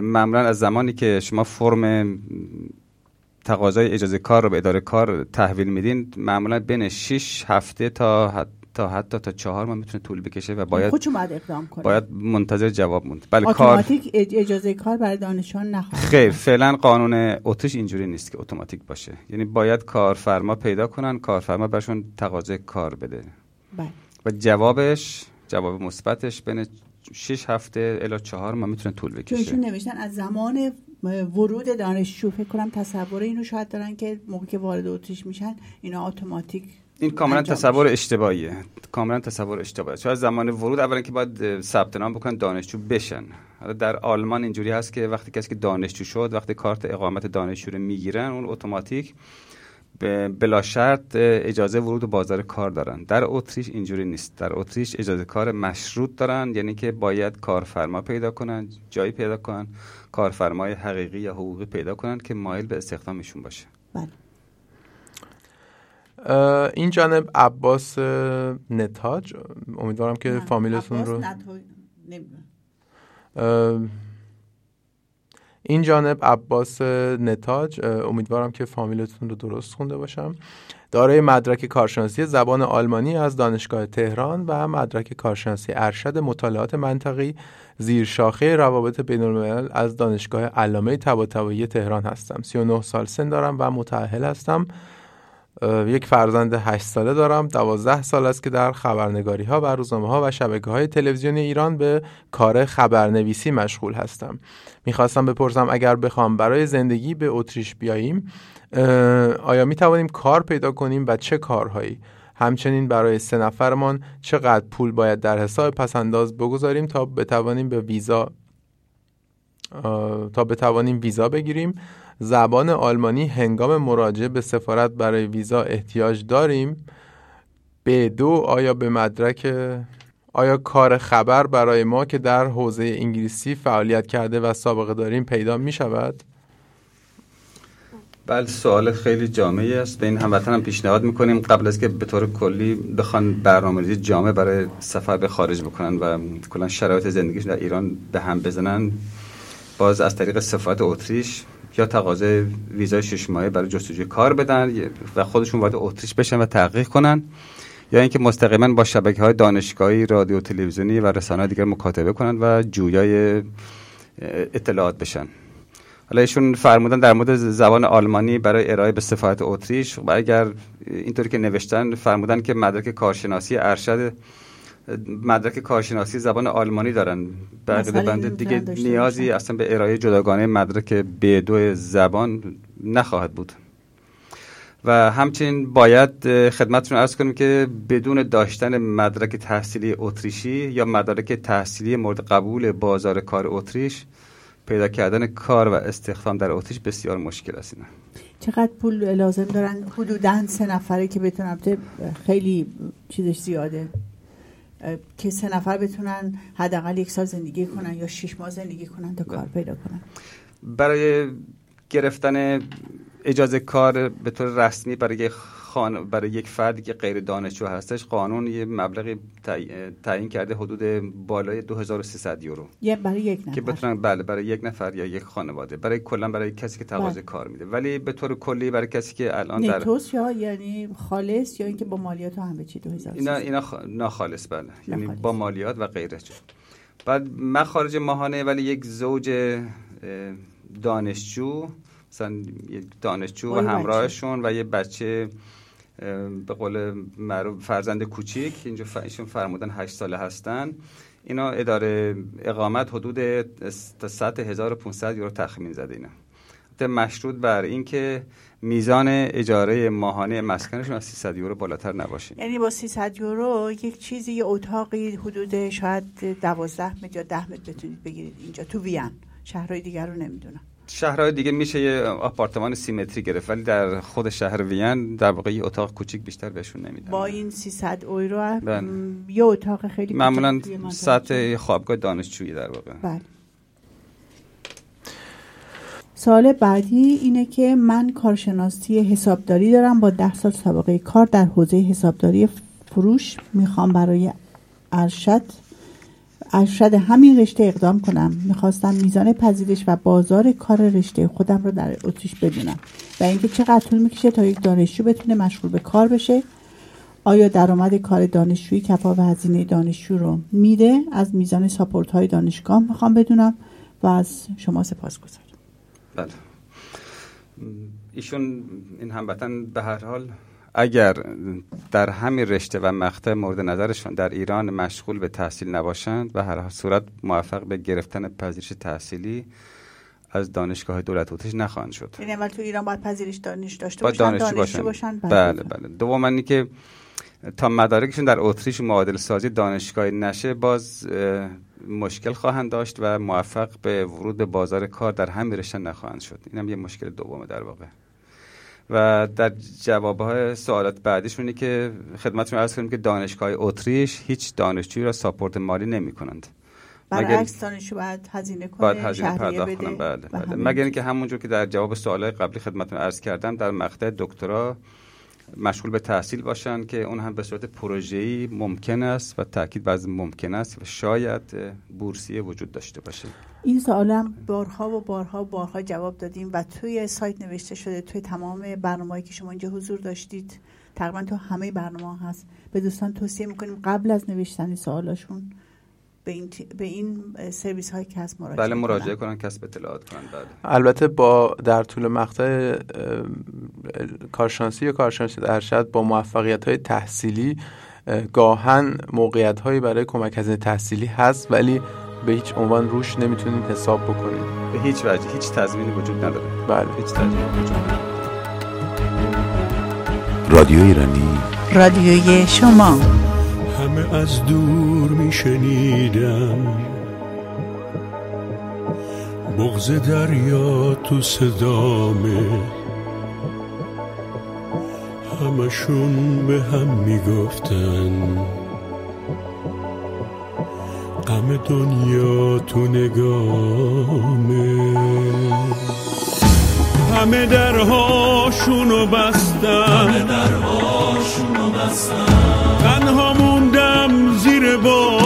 معمولا از زمانی که شما فرم تقاضای اجازه کار رو به اداره کار تحویل میدین معمولا بین 6 هفته تا تا حتی تا چهار ماه می‌تونه طول بکشه و باید خودشون باید اقدام کنن باید منتظر جواب موند. بله کار اجازه کار برای دانشجویان نخواهد خیر فعلا قانون اتریش اینجوری نیست که اتوماتیک باشه. یعنی باید کارفرما پیدا کنن کارفرما برشون تقاضای کار بده. بله. و جوابش جواب مثبتش بین 6 هفته الی 4 ماه می‌تونه طول چون بکشه ایشون نوشتن از زمان ورود دانشجو فکر کنم تصور اینو شاید دارن که موقع که وارد اتریش میشن اینا اتوماتیک این کاملا تصور. اشتباهیه. کاملا تصور اشتباهیه چون از زمان ورود اولا که باید ثبت نام بکنن دانشجو بشن. حالا در آلمان اینجوری هست که وقتی کسی که دانشجو شد وقتی کارت اقامت دانشجو رو می‌گیرن اون اتوماتیک بلا شرط اجازه ورود به بازار کار دارن. در اتریش اینجوری نیست. در اتریش اجازه کار مشروط دارن یعنی که باید کارفرما پیدا کنن جایی پیدا کنن کارفرمای حقیقی یا حقوقی پیدا کنن که مایل به استخدامشون باشه. بله. این جانب عباس نتاج. امیدوارم که نه، فامیلتون رو این جانب عباس نتاج. امیدوارم که فامیلتون رو درست خونده باشم. دارای مدرک کارشناسی زبان آلمانی از دانشگاه تهران و مدرک کارشناسی ارشد مطالعات منطقی زیر شاخه روابط بین الملل از دانشگاه علامه طباطبایی تهران هستم. 39 سال سن دارم و متأهل هستم. یک فرزند هشت ساله دارم دوازده سال است که در خبرنگاری ها و روزنامه ها و شبکه های تلویزیونی ایران به کار خبرنویسی مشغول هستم. می‌خواستم بپرسم اگر بخوام برای زندگی به اتریش بیاییم آیا می توانیم کار پیدا کنیم و چه کارهایی؟ همچنین برای سه نفرمان چقدر پول باید در حساب پسنداز بگذاریم تا بتوانیم به ویزا تا بتوانیم ویزا بگیریم؟ زبان آلمانی هنگام مراجعه به سفارت برای ویزا احتیاج داریم به دو آیا به مدرک آیا کار خبر برای ما که در حوزه انگلیسی فعالیت کرده و سابقه داریم پیدا می شود؟ بله سوال خیلی جامعی است به این هموطن هم پیشنهاد می‌کنیم قبل از که به طور کلی بخوان برنامه‌ریزی جامع برای سفر به خارج بکنن و کلا شرایط زندگیشون در ایران به هم بزنن باز از طریق سفارت اتریش یا تقاضای ویزای شش ماهه برای جستجوی کار بدن و خودشون وارد اتریش بشن و تحقیق کنن. یا اینکه مستقیما با شبکه های دانشگاهی رادیو تلویزیونی و رسانه دیگر مکاتبه کنند و جویای اطلاعات بشن. حالا ایشون فرمودن در مورد زبان آلمانی برای ارائه به سفارت اتریش و اگر اینطوری که نوشتن فرمودن که مدرک کارشناسی ارشد مدرک کارشناسی زبان آلمانی دارن. بقیده بنده دیگه نیازی اصلا به ارائه جداگانه مدرک B2 زبان نخواهد بود. و همچنین باید خدمتتون ارز کنیم که بدون داشتن مدرک تحصیلی اتریشی یا مدرک تحصیلی مورد قبول بازار کار اتریش پیدا کردن کار و استخدام در اتریش بسیار مشکل است. اینا. چقدر پول لازم دارن؟ حدودا سه نفره که بتونن خیلی چیزش زیاده. که سه نفر بتونن حداقل یک سال زندگی کنن یا شش ماه زندگی کنن تا کار پیدا کنن. برای گرفتن اجازه کار به طور رسمی برای خان... برای یک فردی که غیر دانشجو هستش قانون یه مبلغی تعیین کرده حدود بالای 2300 یورو. یه برای یک نفر. که بتونن بله برای یک نفر یا یک خانواده. برای کلا برای کسی که تقاضا بله. کار میده. ولی به طور کلی برای کسی که الان در نتوس یا یعنی خالص یا اینکه با مالیات و همه چی 2000 اینا اینا خ... ناخالص بله. یعنی با مالیات و غیره. بعد مخارج ماهانه ولی یک زوج دانشجو مثلا یک دانشجو و همراهشون و یه بچه به قول فرزند کوچیک اینجا ایشون فرمودن 8 ساله هستن. اینا اداره اقامت حدود تا سطح 1500 یورو تخمین زده اینا. مشروط بر اینکه میزان اجاره ماهانه مسکنشون از 300 یورو بالاتر نباشه. یعنی با 300 یورو یک چیزی یه اتاقی حدود شاید 12 متر یا 10 متر بتونید بگیرید اینجا تو وین شهرهای دیگر رو نمی‌دونم. شهرهای دیگه میشه یه آپارتمان سیمتری گرفت ولی در خود شهر وین در واقع یه اتاق کوچیک بیشتر بهشون نمیدن. با این 300 یورو بله. یه اتاق خیلی معمولا سطح خوابگاه دانشجویی در واقع. بله. سال بعدی اینه که من کارشناسی حسابداری دارم با ده سال سابقه کار در حوزه حسابداری فروش می‌خوام برای ارشد ارشد همین رشته اقدام کنم. می‌خواستم میزان پذیرش و بازار کار رشته خودم رو در اتریش بدونم و اینکه چقدر طول می‌کشه تا یک دانشجو بتونه مشغول به کار بشه. آیا درآمد کار دانشجویی کفا و هزینه دانشجو رو میده؟ از میزان ساپورت های دانشگاه می‌خوام بدونم و از شما سپاس گذارم. بله. ایشون این هموطن به هر حال اگر در همین رشته و مقطع مورد نظرشون در ایران مشغول به تحصیل نباشند و هر صورت موفق به گرفتن پذیرش تحصیلی از دانشگاه دولت اتریش نخواهند شد. یعنی اول تو ایران باید پذیرش دانش داشته باشن دانشجو باشن, باشن. بله بله دوم اینی که تا مدارکشون در اتریش معادل سازی دانشگاهی نشه باز مشکل خواهند داشت و موفق به ورود به بازار کار در همین رشته نخواهند شد. اینم یه مشکل دومه در واقع. و در جوابهای سوالات بعدیشونی که خدمتتون عرض کنیم که دانشگاه اتریش هیچ دانشجویی را ساپورت مالی نمی کنند برعکس دانشجو باید هزینه کنه باید هزینه پرداخت کنم بله, بله. مگر اینکه همونجور که در جواب سوالای قبلی خدمتتون عرض کردم در مقطع دکترا مشغول به تحصیل باشن که اون هم به صورت پروژه‌ای ممکن است و تاکید بر ممکن است و شاید بورسیه وجود داشته باشه. این سوالم بارها و بارها و بارها جواب دادیم و توی سایت نوشته شده توی تمام برنامه‌ای که شما اینجا حضور داشتید تقریبا تو همه برنامه هست. به دوستان توصیه می‌کنیم قبل از نوشتن سوالاشون به این, به این سرویس های کسب مراجعه بله مراجعه کنن. کسب اطلاعات کنن بله. البته با در طول مقطع کارشناسی یا کارشناسی ارشد با موفقیت های تحصیلی گاهن موقعیت هایی برای کمک هزینه تحصیلی هست ولی به هیچ عنوان روش نمی‌تونید حساب بکنید. به هیچ وجه هیچ تضمینی وجود نداره. بله. هیچ تضمینی وجود نداره. رادیو ایرانی. رادیوی شما. همه از دور میشنیدم بغز دریا تو صدامه. همشون به هم می‌گفتن غم دنیا تو نگامه. همه درهاشونو بستن. همه درهاشونو بستن. boy.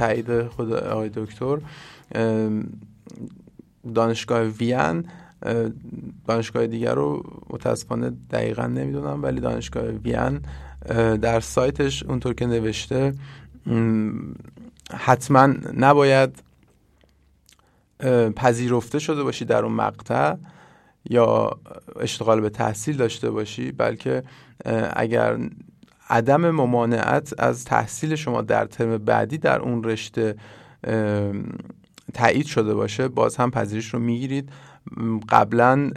تایید خود آقای دکتر اه، دانشگاه وین اه، دانشگاه دیگر رو متاسفانه دقیقا نمی‌دونم ولی دانشگاه وین در سایتش اونطور که نوشته حتما نباید پذیرفته شده باشی در اون مقطع یا اشتغال به تحصیل داشته باشی بلکه اگر عدم ممانعت از تحصیل شما در ترم بعدی در اون رشته تایید شده باشه باز هم پذیرش رو می‌گیرید. قبلا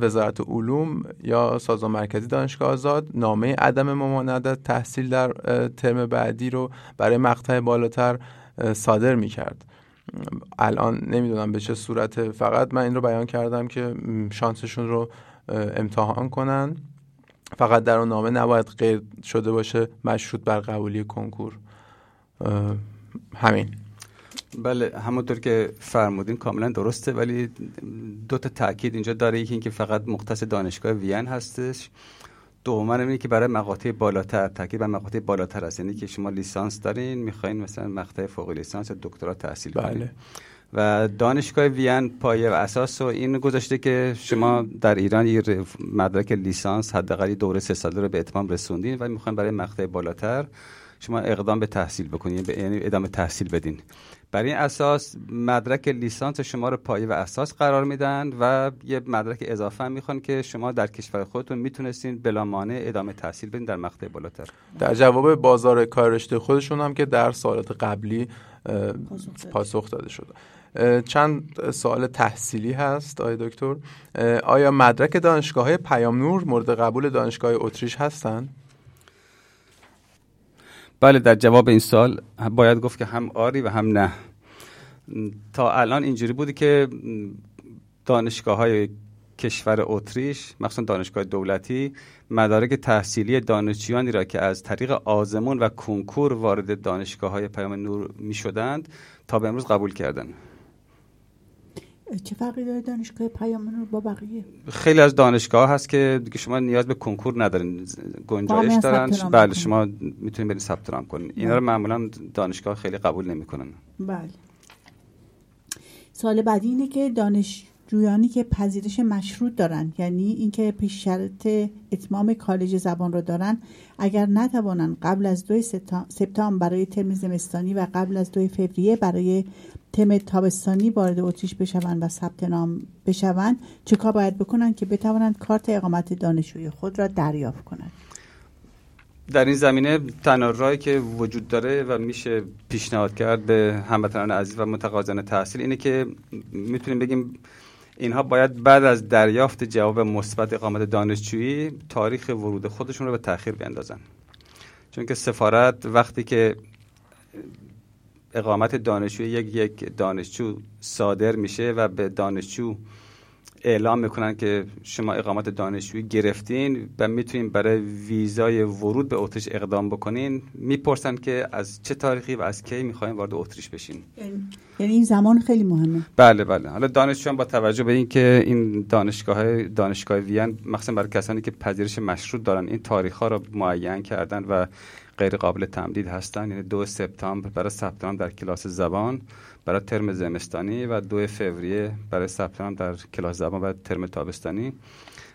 وزارت علوم یا سازمان مرکزی دانشگاه آزاد نامه عدم ممانعت تحصیل در ترم بعدی رو برای مقطع بالاتر صادر می‌کرد. الان نمی‌دونم به چه صورت فقط من این رو بیان کردم که شانسشون رو امتحان کنن. فقط در اون نامه نباید قید شده باشه مشروط بر قبولی کنکور. همین. بله همونطور که فرمودین کاملا درسته ولی دو تا تاکید اینجا داره. یکی اینکه فقط مختص دانشگاه وین هستش. دوما اینه که برای مقاطع بالاتر تاکید بر مقاطع بالاتر است. یعنی که شما لیسانس دارین می‌خواین مثلا مقطع فوق لیسانس یا دکترا تحصیل بله. کنین و دانشگاه وین پایه و اساس و این گذاشته که شما در ایران یه مدرک لیسانس حداقل دوره سه ساله رو به اتمام رسوندین و می‌خواین برای مقطع بالاتر شما اقدام به تحصیل بکنین یعنی ادامه تحصیل بدین. بر این اساس مدرک لیسانس شما رو پایه و اساس قرار میدن و یه مدرک اضافه هم می‌خوان که شما در کشور خودتون می‌تونستین بلا مانع ادامه تحصیل بدین در مقطع بالاتر. در جواب بازار کار رشته خودشون هم که در سالات قبلی پاسخ داده شده. چند سوال تحصیلی هست آقای دکتر. آیا مدرک دانشگاه های پیام نور مورد قبول دانشگاه اتریش هستند؟ بله در جواب این سال باید گفت که هم آری و هم نه. تا الان اینجوری بوده که دانشگاه های کشور اتریش مخصوصا دانشگاه دولتی مدارک تحصیلی دانشجویانی را که از طریق آزمون و کنکور وارد دانشگاه های پیام نور می شدند تا به امروز قبول کردن. چه فرقی داره دانشگاه پیام نور با بقیه؟ خیلی از دانشگاه هست که دیگه شما نیاز به کنکور ندارین گنجایش دارن. بله شما می‌تونید برید ثبت نام کنین. اینا رو معمولا دانشگاه خیلی قبول نمی‌کنن. بله. سال بعدی اینه که دانشجویانی که پذیرش مشروط دارن یعنی اینکه پیش شرط اتمام کالج زبان رو دارن اگر نتوانن قبل از دو سپتامبر برای ترم زمستانی و قبل از دو فوریه برای تم تابستانی وارد اتریش بشوند و ثبت نام بشوند چه کار باید بکنن که بتوانند کارت اقامت دانشجوی خود را دریافت کنند؟ در این زمینه تنها راهی که وجود داره و میشه پیشنهاد کرد به هموطنان عزیز و متقاضیان تحصیل اینه که می‌تونیم بگیم اینها باید بعد از دریافت جواب مثبت اقامت دانشجویی تاریخ ورود خودشون رو به تاخیر بیندازن. چون که سفارت وقتی که اقامت دانشجوی یک یک دانشجو صادر میشه و به دانشجو اعلام می‌کنن که شما اقامت دانشجویی گرفتین و می‌تونین برای ویزای ورود به اتریش اقدام بکنین. می‌پرسن که از چه تاریخی و از کی می‌خواین وارد اتریش بشین. یعنی این زمان خیلی مهمه. بله بله. حالا دانشجویان با توجه به اینکه این دانشگاه دانشگاه وین مخصوصا برای کسانی که پذیرش مشروط دارن این تاریخ ها رو معین کردن و غیر قابل تمدید هستن. یعنی دو سپتامبر برای ثبت در کلاس زبان برای ترم زمستانی و دو فوریه برای ثبت در کلاس زبان و ترم تابستانی.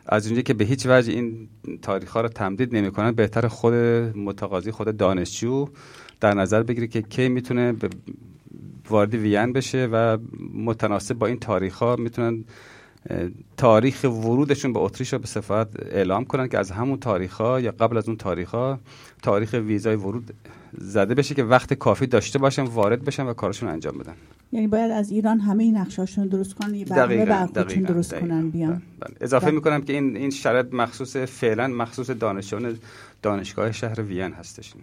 از اونجایی که به هیچ وجه این تاریخ ها رو تمدید نمی‌کنن بهتر خود متقاضی خود دانشجو در نظر بگیره که کی می‌تونه وارد وین بشه و متناسب با این تاریخ ها می‌تونن تاریخ ورودشون به اتریش رو به صفت اعلام کنن که از همون تاریخ ها یا قبل از اون تاریخ ها تاریخ ویزای ورود زده بشه که وقت کافی داشته باشن وارد بشن و کارشون انجام بدن یعنی باید از ایران همه این نقشاشون درست کنن یه برنامه درست دقیقا. کنن بیان بله. بله. اضافه بله. می‌کنم که این این شرط مخصوص فعلا مخصوص دانشجویان دانشگاه شهر وین هستش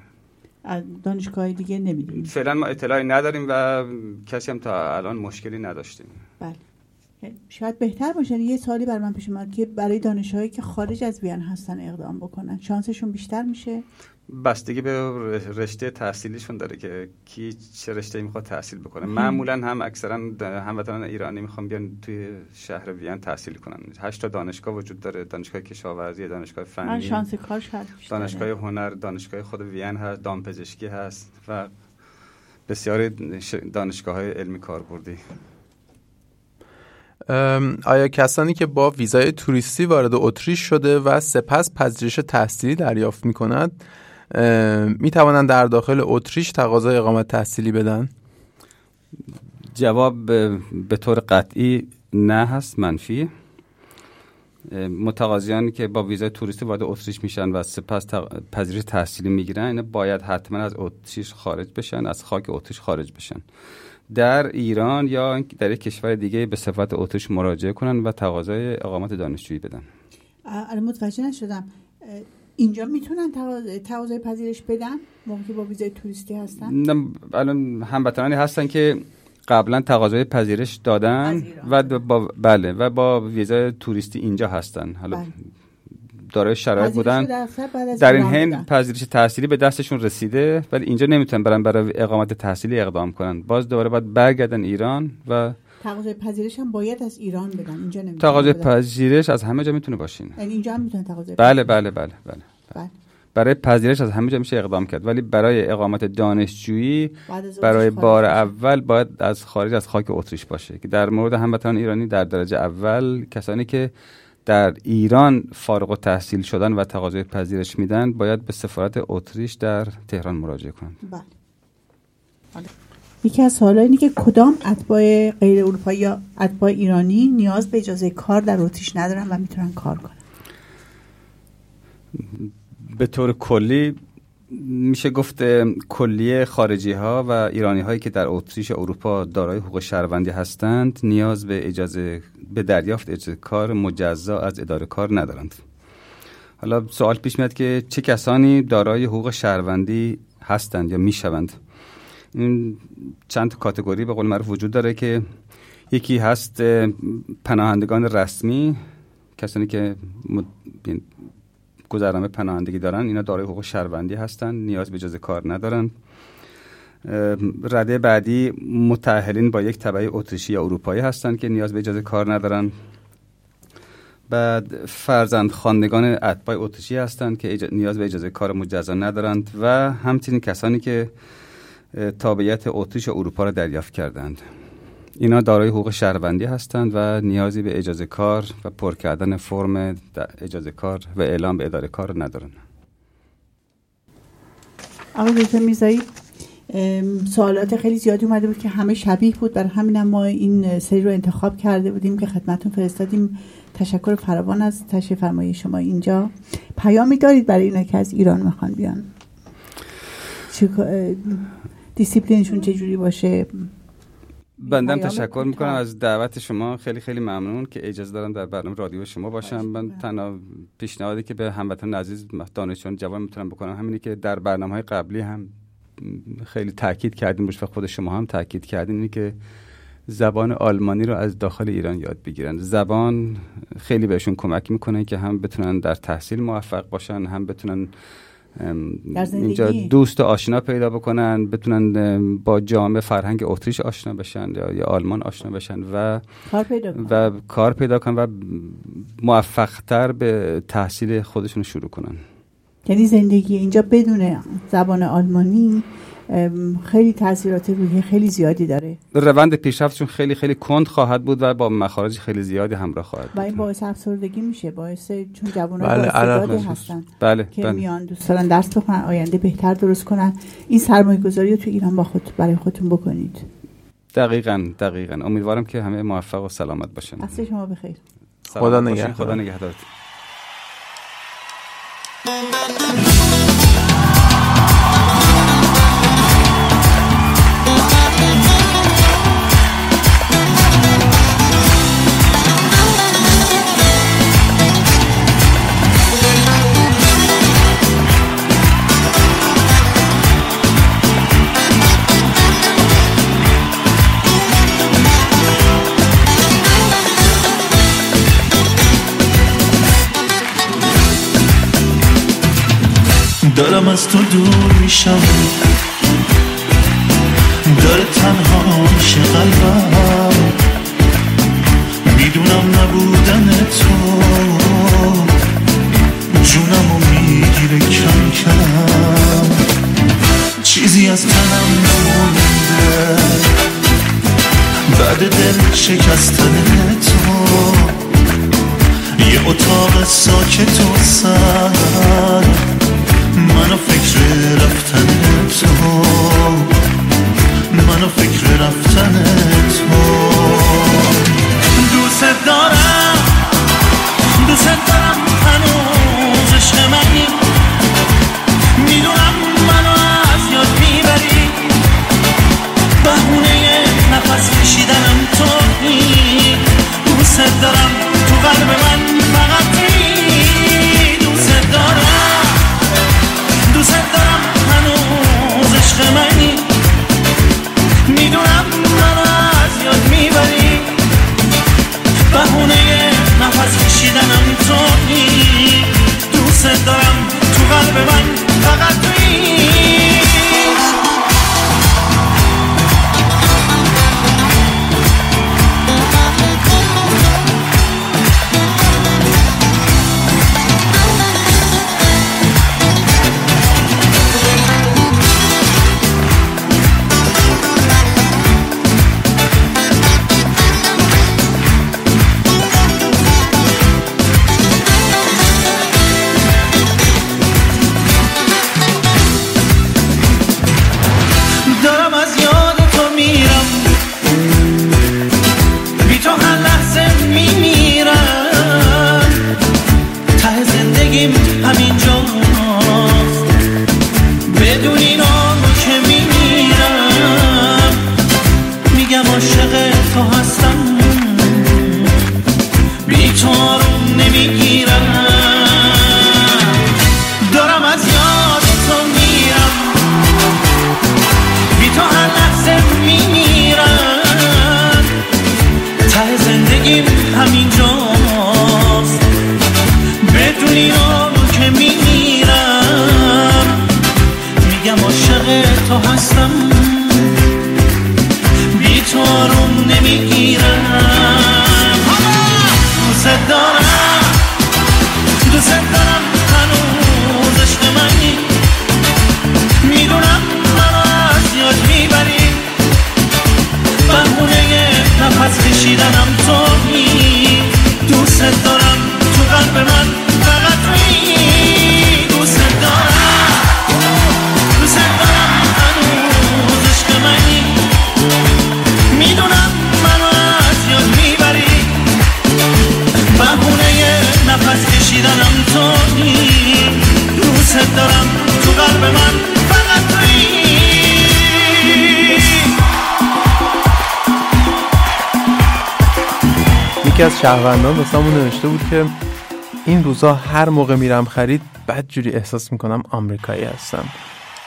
دانشگاه دیگه نمی‌دونیم فعلا ما اطلاعی نداریم و کسی هم تا الان مشکلی نداشتیم بله شاید بهتر باشه. یه سالی بر من پیش اومد که برای دانشهایی که خارج از وین هستن اقدام بکنن. شانسشون بیشتر میشه؟ بستگی به رشته تحصیلیشون داره که کی چه رشته می‌خواد تحصیل بکنه. معمولا هم اکثرا هموطنان ایرانی می‌خوان بیان توی شهر وین تحصیل کنن. هشت تا دانشگاه وجود داره. دانشگاه کشاورزی دانشگاه فنی. شانس کار شاید دانشگاه هنر دانشگاه خود وین هست دامپزشکی هست و بسیاری دانشگاه های علمی کاربردی. آیا کسانی که با ویزای توریستی وارد اتریش شده و سپس پذیرش تحصیلی دریافت می کند می توانند در داخل اتریش تقاضای اقامت تحصیلی بدن؟ جواب به طور قطعی نه هست منفی متقاضیانی که با ویزای توریستی وارد اتریش میشن و سپس پذیرش تحصیلی می‌گیرن اینا باید حتما از اتریش خارج بشن از خاک اتریش خارج بشن در ایران یا در یک کشور دیگه به صفت اتریش مراجعه کنن و تقاضای اقامت دانشجویی بدن. الان متوجه نشدم. اینجا می‌تونن تقاضای پذیرش بدن؟ موقعی با ویزای توریستی هستن؟ الان هموطنانی هستن که قبلا تقاضای پذیرش دادن و با بله و با ویزای توریستی اینجا هستن. حالا بله. دارای شرایط بودن در این حین. پذیرش تحصیلی به دستشون رسیده ولی اینجا نمی‌تونن برن برای اقامت تحصیلی اقدام کنن باز دوباره باید برگردن ایران و تقاضای پذیرش هم باید از ایران بدن اینجا نمی‌تونن تقاضای. پذیرش از همه جا می‌تونه باشین یعنی اینجا هم می‌تونن تقاضای بله پذیرش بله بله بله بله. برای پذیرش از همه جا میشه اقدام کرد ولی برای اقامت دانشجویی برای بار. اول باید از خارج از خاک اتریش باشه که در مورد هموطنان ایرانی در درجه اول کسانی که در ایران فارغ التحصیل شدن و تقاضای پذیرش میدن باید به سفارت اتریش در تهران مراجعه کنند بله بله. یکی از سوالات اینه که کدام اتباع غیر اروپایی یا اتباع ایرانی نیاز به اجازه کار در اتریش ندارن و می‌تونن کار کنن به طور کلی میشه گفت کلیه خارجی ها و ایرانی هایی که در اتریش اروپا دارای حقوق شهروندی هستند نیاز به اجازه به دریافت اجازه کار مجزا از اداره کار ندارند. حالا سوال پیش میاد که چه کسانی دارای حقوق شهروندی هستند یا می‌شوند؟ این چند کاتگوری به قول معروف وجود داره که یکی هست اه، پناهندگان رسمی کسانی که یعنی گذرنامه پناهندگی دارن اینا دارای حقوق شهروندی هستن نیاز به اجازه کار ندارن. رده بعدی متأهلین با یک تبعه اتریشی یا اروپایی هستند که نیاز به اجازه کار ندارن. بعد فرزند خواندگان اتباع اتریشی هستند که اجا- نیاز به اجازه کار مجزا ندارند و همچنین کسانی که تابعیت اتریش و اروپا را دریافت کردند. اینا دارای حقوق شهروندی هستند و نیازی به اجازه کار و پر کردن فرم اجازه کار و اعلام به اداره کار ندارن. آقای دکتر میرزایی ام، سوالات خیلی زیادی اومده بود که همه شبیه بود. برای همینم ما این سری رو انتخاب کرده بودیم که خدمتون فرستادیم. تشکر فراوان از تشریف فرمایی شما اینجا. پیامی دارید برای اینا که از ایران می‌خوان بیان. دیسیپلینشون چجوری باشه؟ بندم تشکر. می‌کنم از دعوت شما خیلی خیلی ممنون که اجازه دارم در برنامه رادیو شما باشم من تنها پیشنهادی که به هموطنان عزیز دانشجویان جوان می‌تونم بکنم همینه که در برنامه های قبلی هم خیلی تاکید کردیم روش و خود شما هم تاکید کردین اینه که زبان آلمانی رو از داخل ایران یاد بگیرن زبان خیلی بهشون کمک می‌کنه که هم بتونن در تحصیل موفق باشن هم بتونن. اینجا دوست و آشنا پیدا بکنن بتونن با جامعه فرهنگ اتریش آشنا بشن یا, آلمان آشنا بشن و کار پیدا کنن. و کار پیدا کنن و موفقتر به تحصیل خودشون شروع کنن یعنی زندگی اینجا بدون زبان آلمانی خیلی تاثیرات روحی خیلی زیادی داره. روند پیشرفتشون خیلی خیلی کند خواهد بود و با مخارج خیلی زیادی همراه خواهد و این بود. باعث افسردگی میشه. باعث چون جوان بله،. هستن بله که بله. میان دوست دارن درس بخونن آینده بهتر درست کنن. این سرمایه گذاری رو تو ایران با خود برای خودتون بکنید. دقیقا دقیقا. امیدوارم که همه موفق و سلامت باشن. اصل شما بخیر. خدا. نگهدار. خدا نگهدارت از تو دور میشم داره تنها میشه قلبم. می‌دونم نبودن تو. جونمو می‌گیره کم کم. چیزی از تنم نمونده. بعد دل شکستن تو. یه اتاق ساکت و سر. منو فکر رفتن تو. منو فکر رفتن تو. دوست دارم دوست دارم هنوز عشق منی. می‌دونم نوشته بود که این روزا هر موقع میرم خرید بدجوری احساس می‌کنم آمریکایی هستم.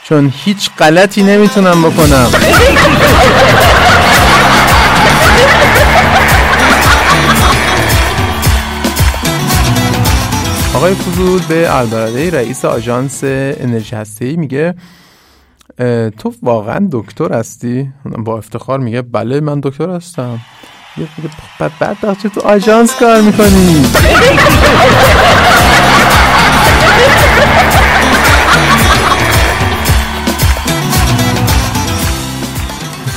چون هیچ غلطی نمی‌تونم بکنم. آقای فضول به البرده رئیس آژانس انرژی هسته‌ای میگه تو واقعا دکتر هستی؟ با افتخار میگه بله من دکتر هستم. یه بعد بعد تو آژانس کار می‌کنی.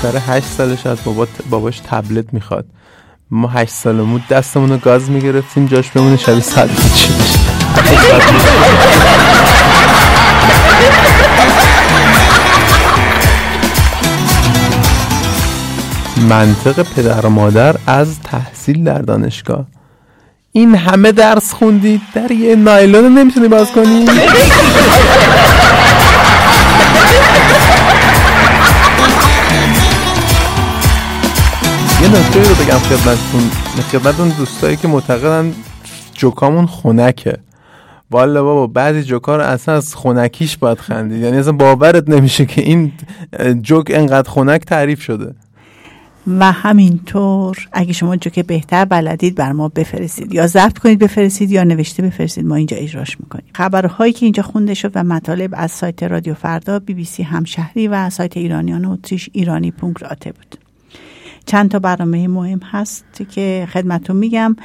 سر هشت سالش از بابا باباش تبلت می‌خواد. ما هشت سالمون دستمون رو گاز می‌گرفتیم جاش بمونه شبیه ساعت چی منطق پدر و مادر از تحصیل در دانشگاه. این همه درس خوندی در یه نایلون نمی‌تونی باز کنی؟ یه نکته رو بگم خدمتتون. خدمتتون دوستایی که معتقدن جوکامون خونکه والا بابا بعضی جوکا رو اصلا از خونکیش باید خندید. یعنی اصلا باورت نمیشه که این جوک انقدر خونک تعریف شده. و همینطور اگه شما جوک بهتر بلدید بر ما بفرستید. یا ضبط کنید بفرستید یا نوشته بفرستید. ما اینجا اجراش می‌کنیم. خبرهایی که اینجا خونده شد و مطالب از سایت رادیو فردا بی بی سی همشهری و سایت ایرانیان اتریش ایرانی پونک راته بود. چند تا برنامه مهم هست که خدمتون میگم.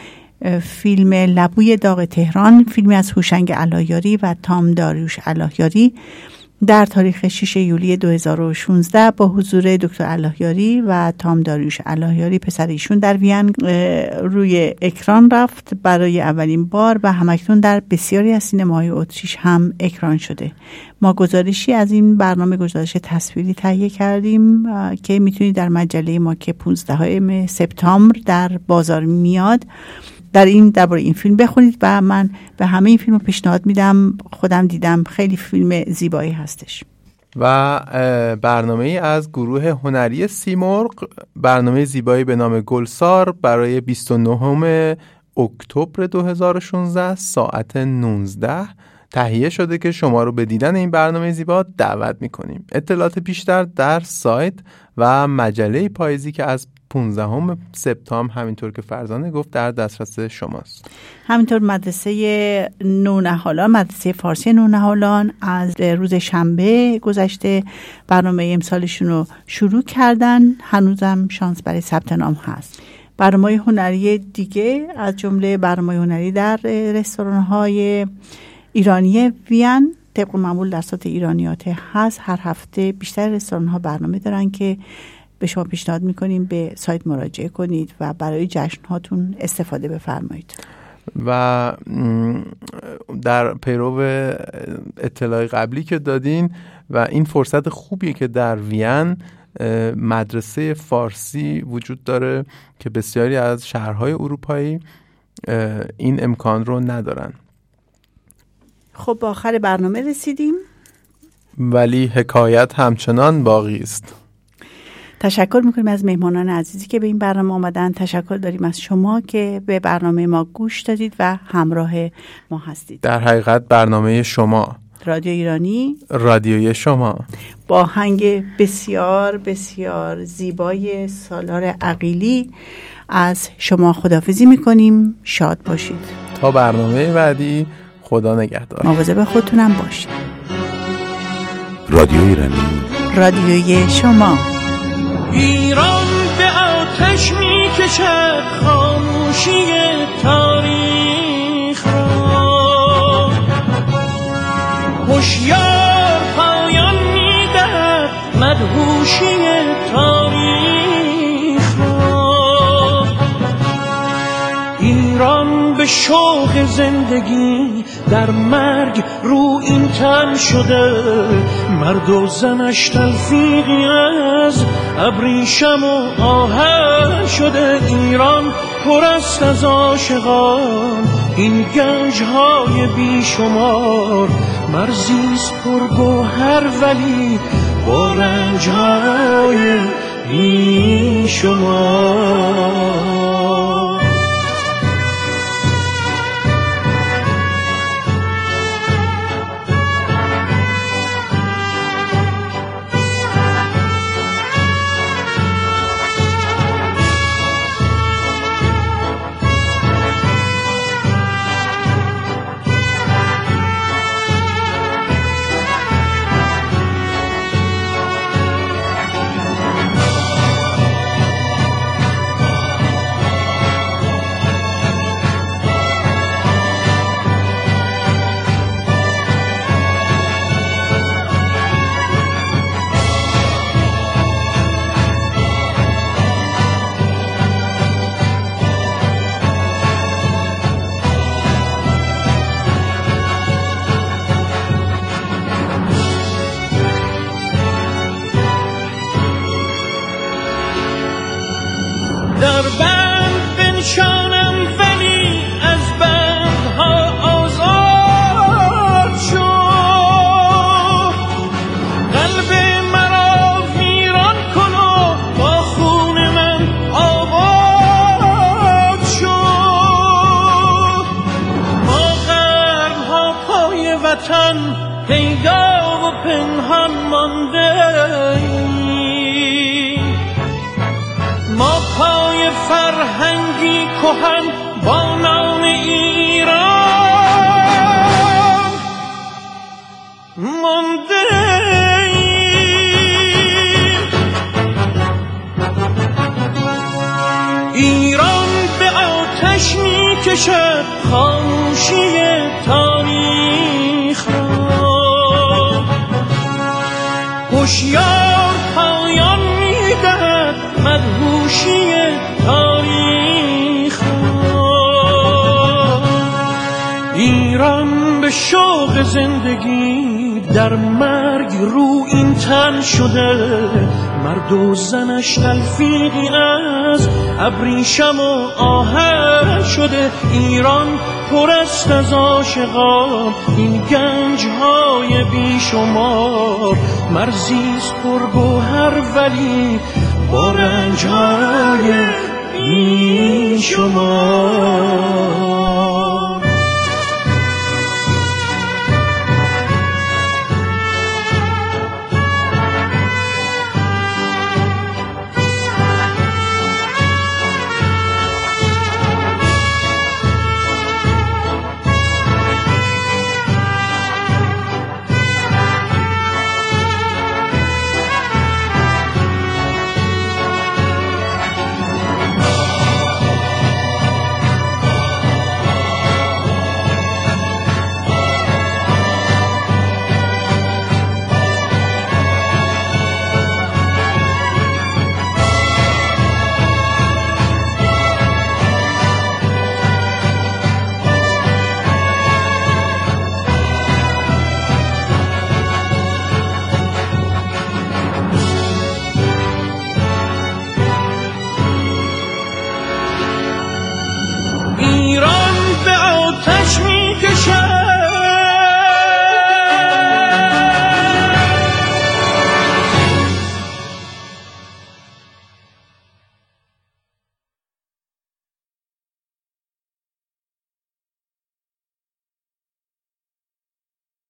فیلم لبوی داغ تهران فیلمی از هوشنگ الهیاری و تام داریوش الهیاری. در تاریخ 6 یولی 2016 با حضور دکتر الهیاری و تام داریوش الهیاری پسر ایشون در وین روی اکران رفت برای اولین بار و همکنون در بسیاری از سینماهای اتریش هم اکران شده. ما گزارشی از این برنامه گزارش تصویری تهیه کردیم که می‌تونید در مجله ما که 15 سپتامبر در بازار میاد. در این درباره این فیلم بخونید و من به همه این فیلم رو پیشنهاد میدم. خودم دیدم. خیلی فیلم زیبایی هستش. و برنامه از گروه هنری سیمرغ. برنامه زیبایی به نام گلسار برای 29 اکتبر 2016 ساعت 19 تهیه شده که شما رو به دیدن این برنامه زیبا دعوت می‌کنیم. اطلاعات بیشتر در سایت و مجله پاییزی که از 15 سپتامبر همینطور که فرزانه گفت در دسترس شماست. همینطور مدرسه نونهالان مدرسه فارسی نونهالان از روز شنبه گذشته برنامه امسالشون رو شروع کردن. هنوزم شانس برای ثبت نام هست. برنامه هنری دیگه از جمله برنامه هنری در رستوران های ایرانی وین طبق معمول در سطح ایرانیات هست. هر هفته بیشتر رستوران ها برنامه دارن که به شما پیشنهاد می‌کنیم به سایت مراجعه کنید و برای جشن هاتون استفاده بفرمایید. و در پیرو اطلاع قبلی که دادین و این فرصت خوبیه که در وین مدرسه فارسی وجود داره که بسیاری از شهرهای اروپایی این امکان رو ندارن. خب با آخر برنامه رسیدیم. ولی حکایت همچنان باقی است. تشکر می‌کنیم از مهمانان عزیزی که به این برنامه آمدن. تشکر داریم از شما که به برنامه ما گوش دادید و همراه ما هستید. در حقیقت برنامه شما. رادیو ایرانی. رادیوی شما. با هنگ بسیار بسیار زیبای سالار عقیلی از شما خدافزی می‌کنیم. شاد باشید. تا برنامه بعدی خدا نگهدار. مواظب خودتونم باشید. رادیو ایرانی. رادیوی شما. ایران به آتش می کشد خاموشی تاریخ را. هوشیار پایان می‌دهد مدهوشی تاریخ. به شوق زندگی در مرگ رو این تن شده. مرد و زنش تلفیقی از ابریشم و آهن شده. ایران پر است از عاشقان. این گنج های بیشمار. مرزیست پر گوهر ولی با رنج های بیشمار. ابریشم و آهن شده ایران پر است از این گنج های بیشمار مرزیست پر گوهر ولی با رنج های بیشمار.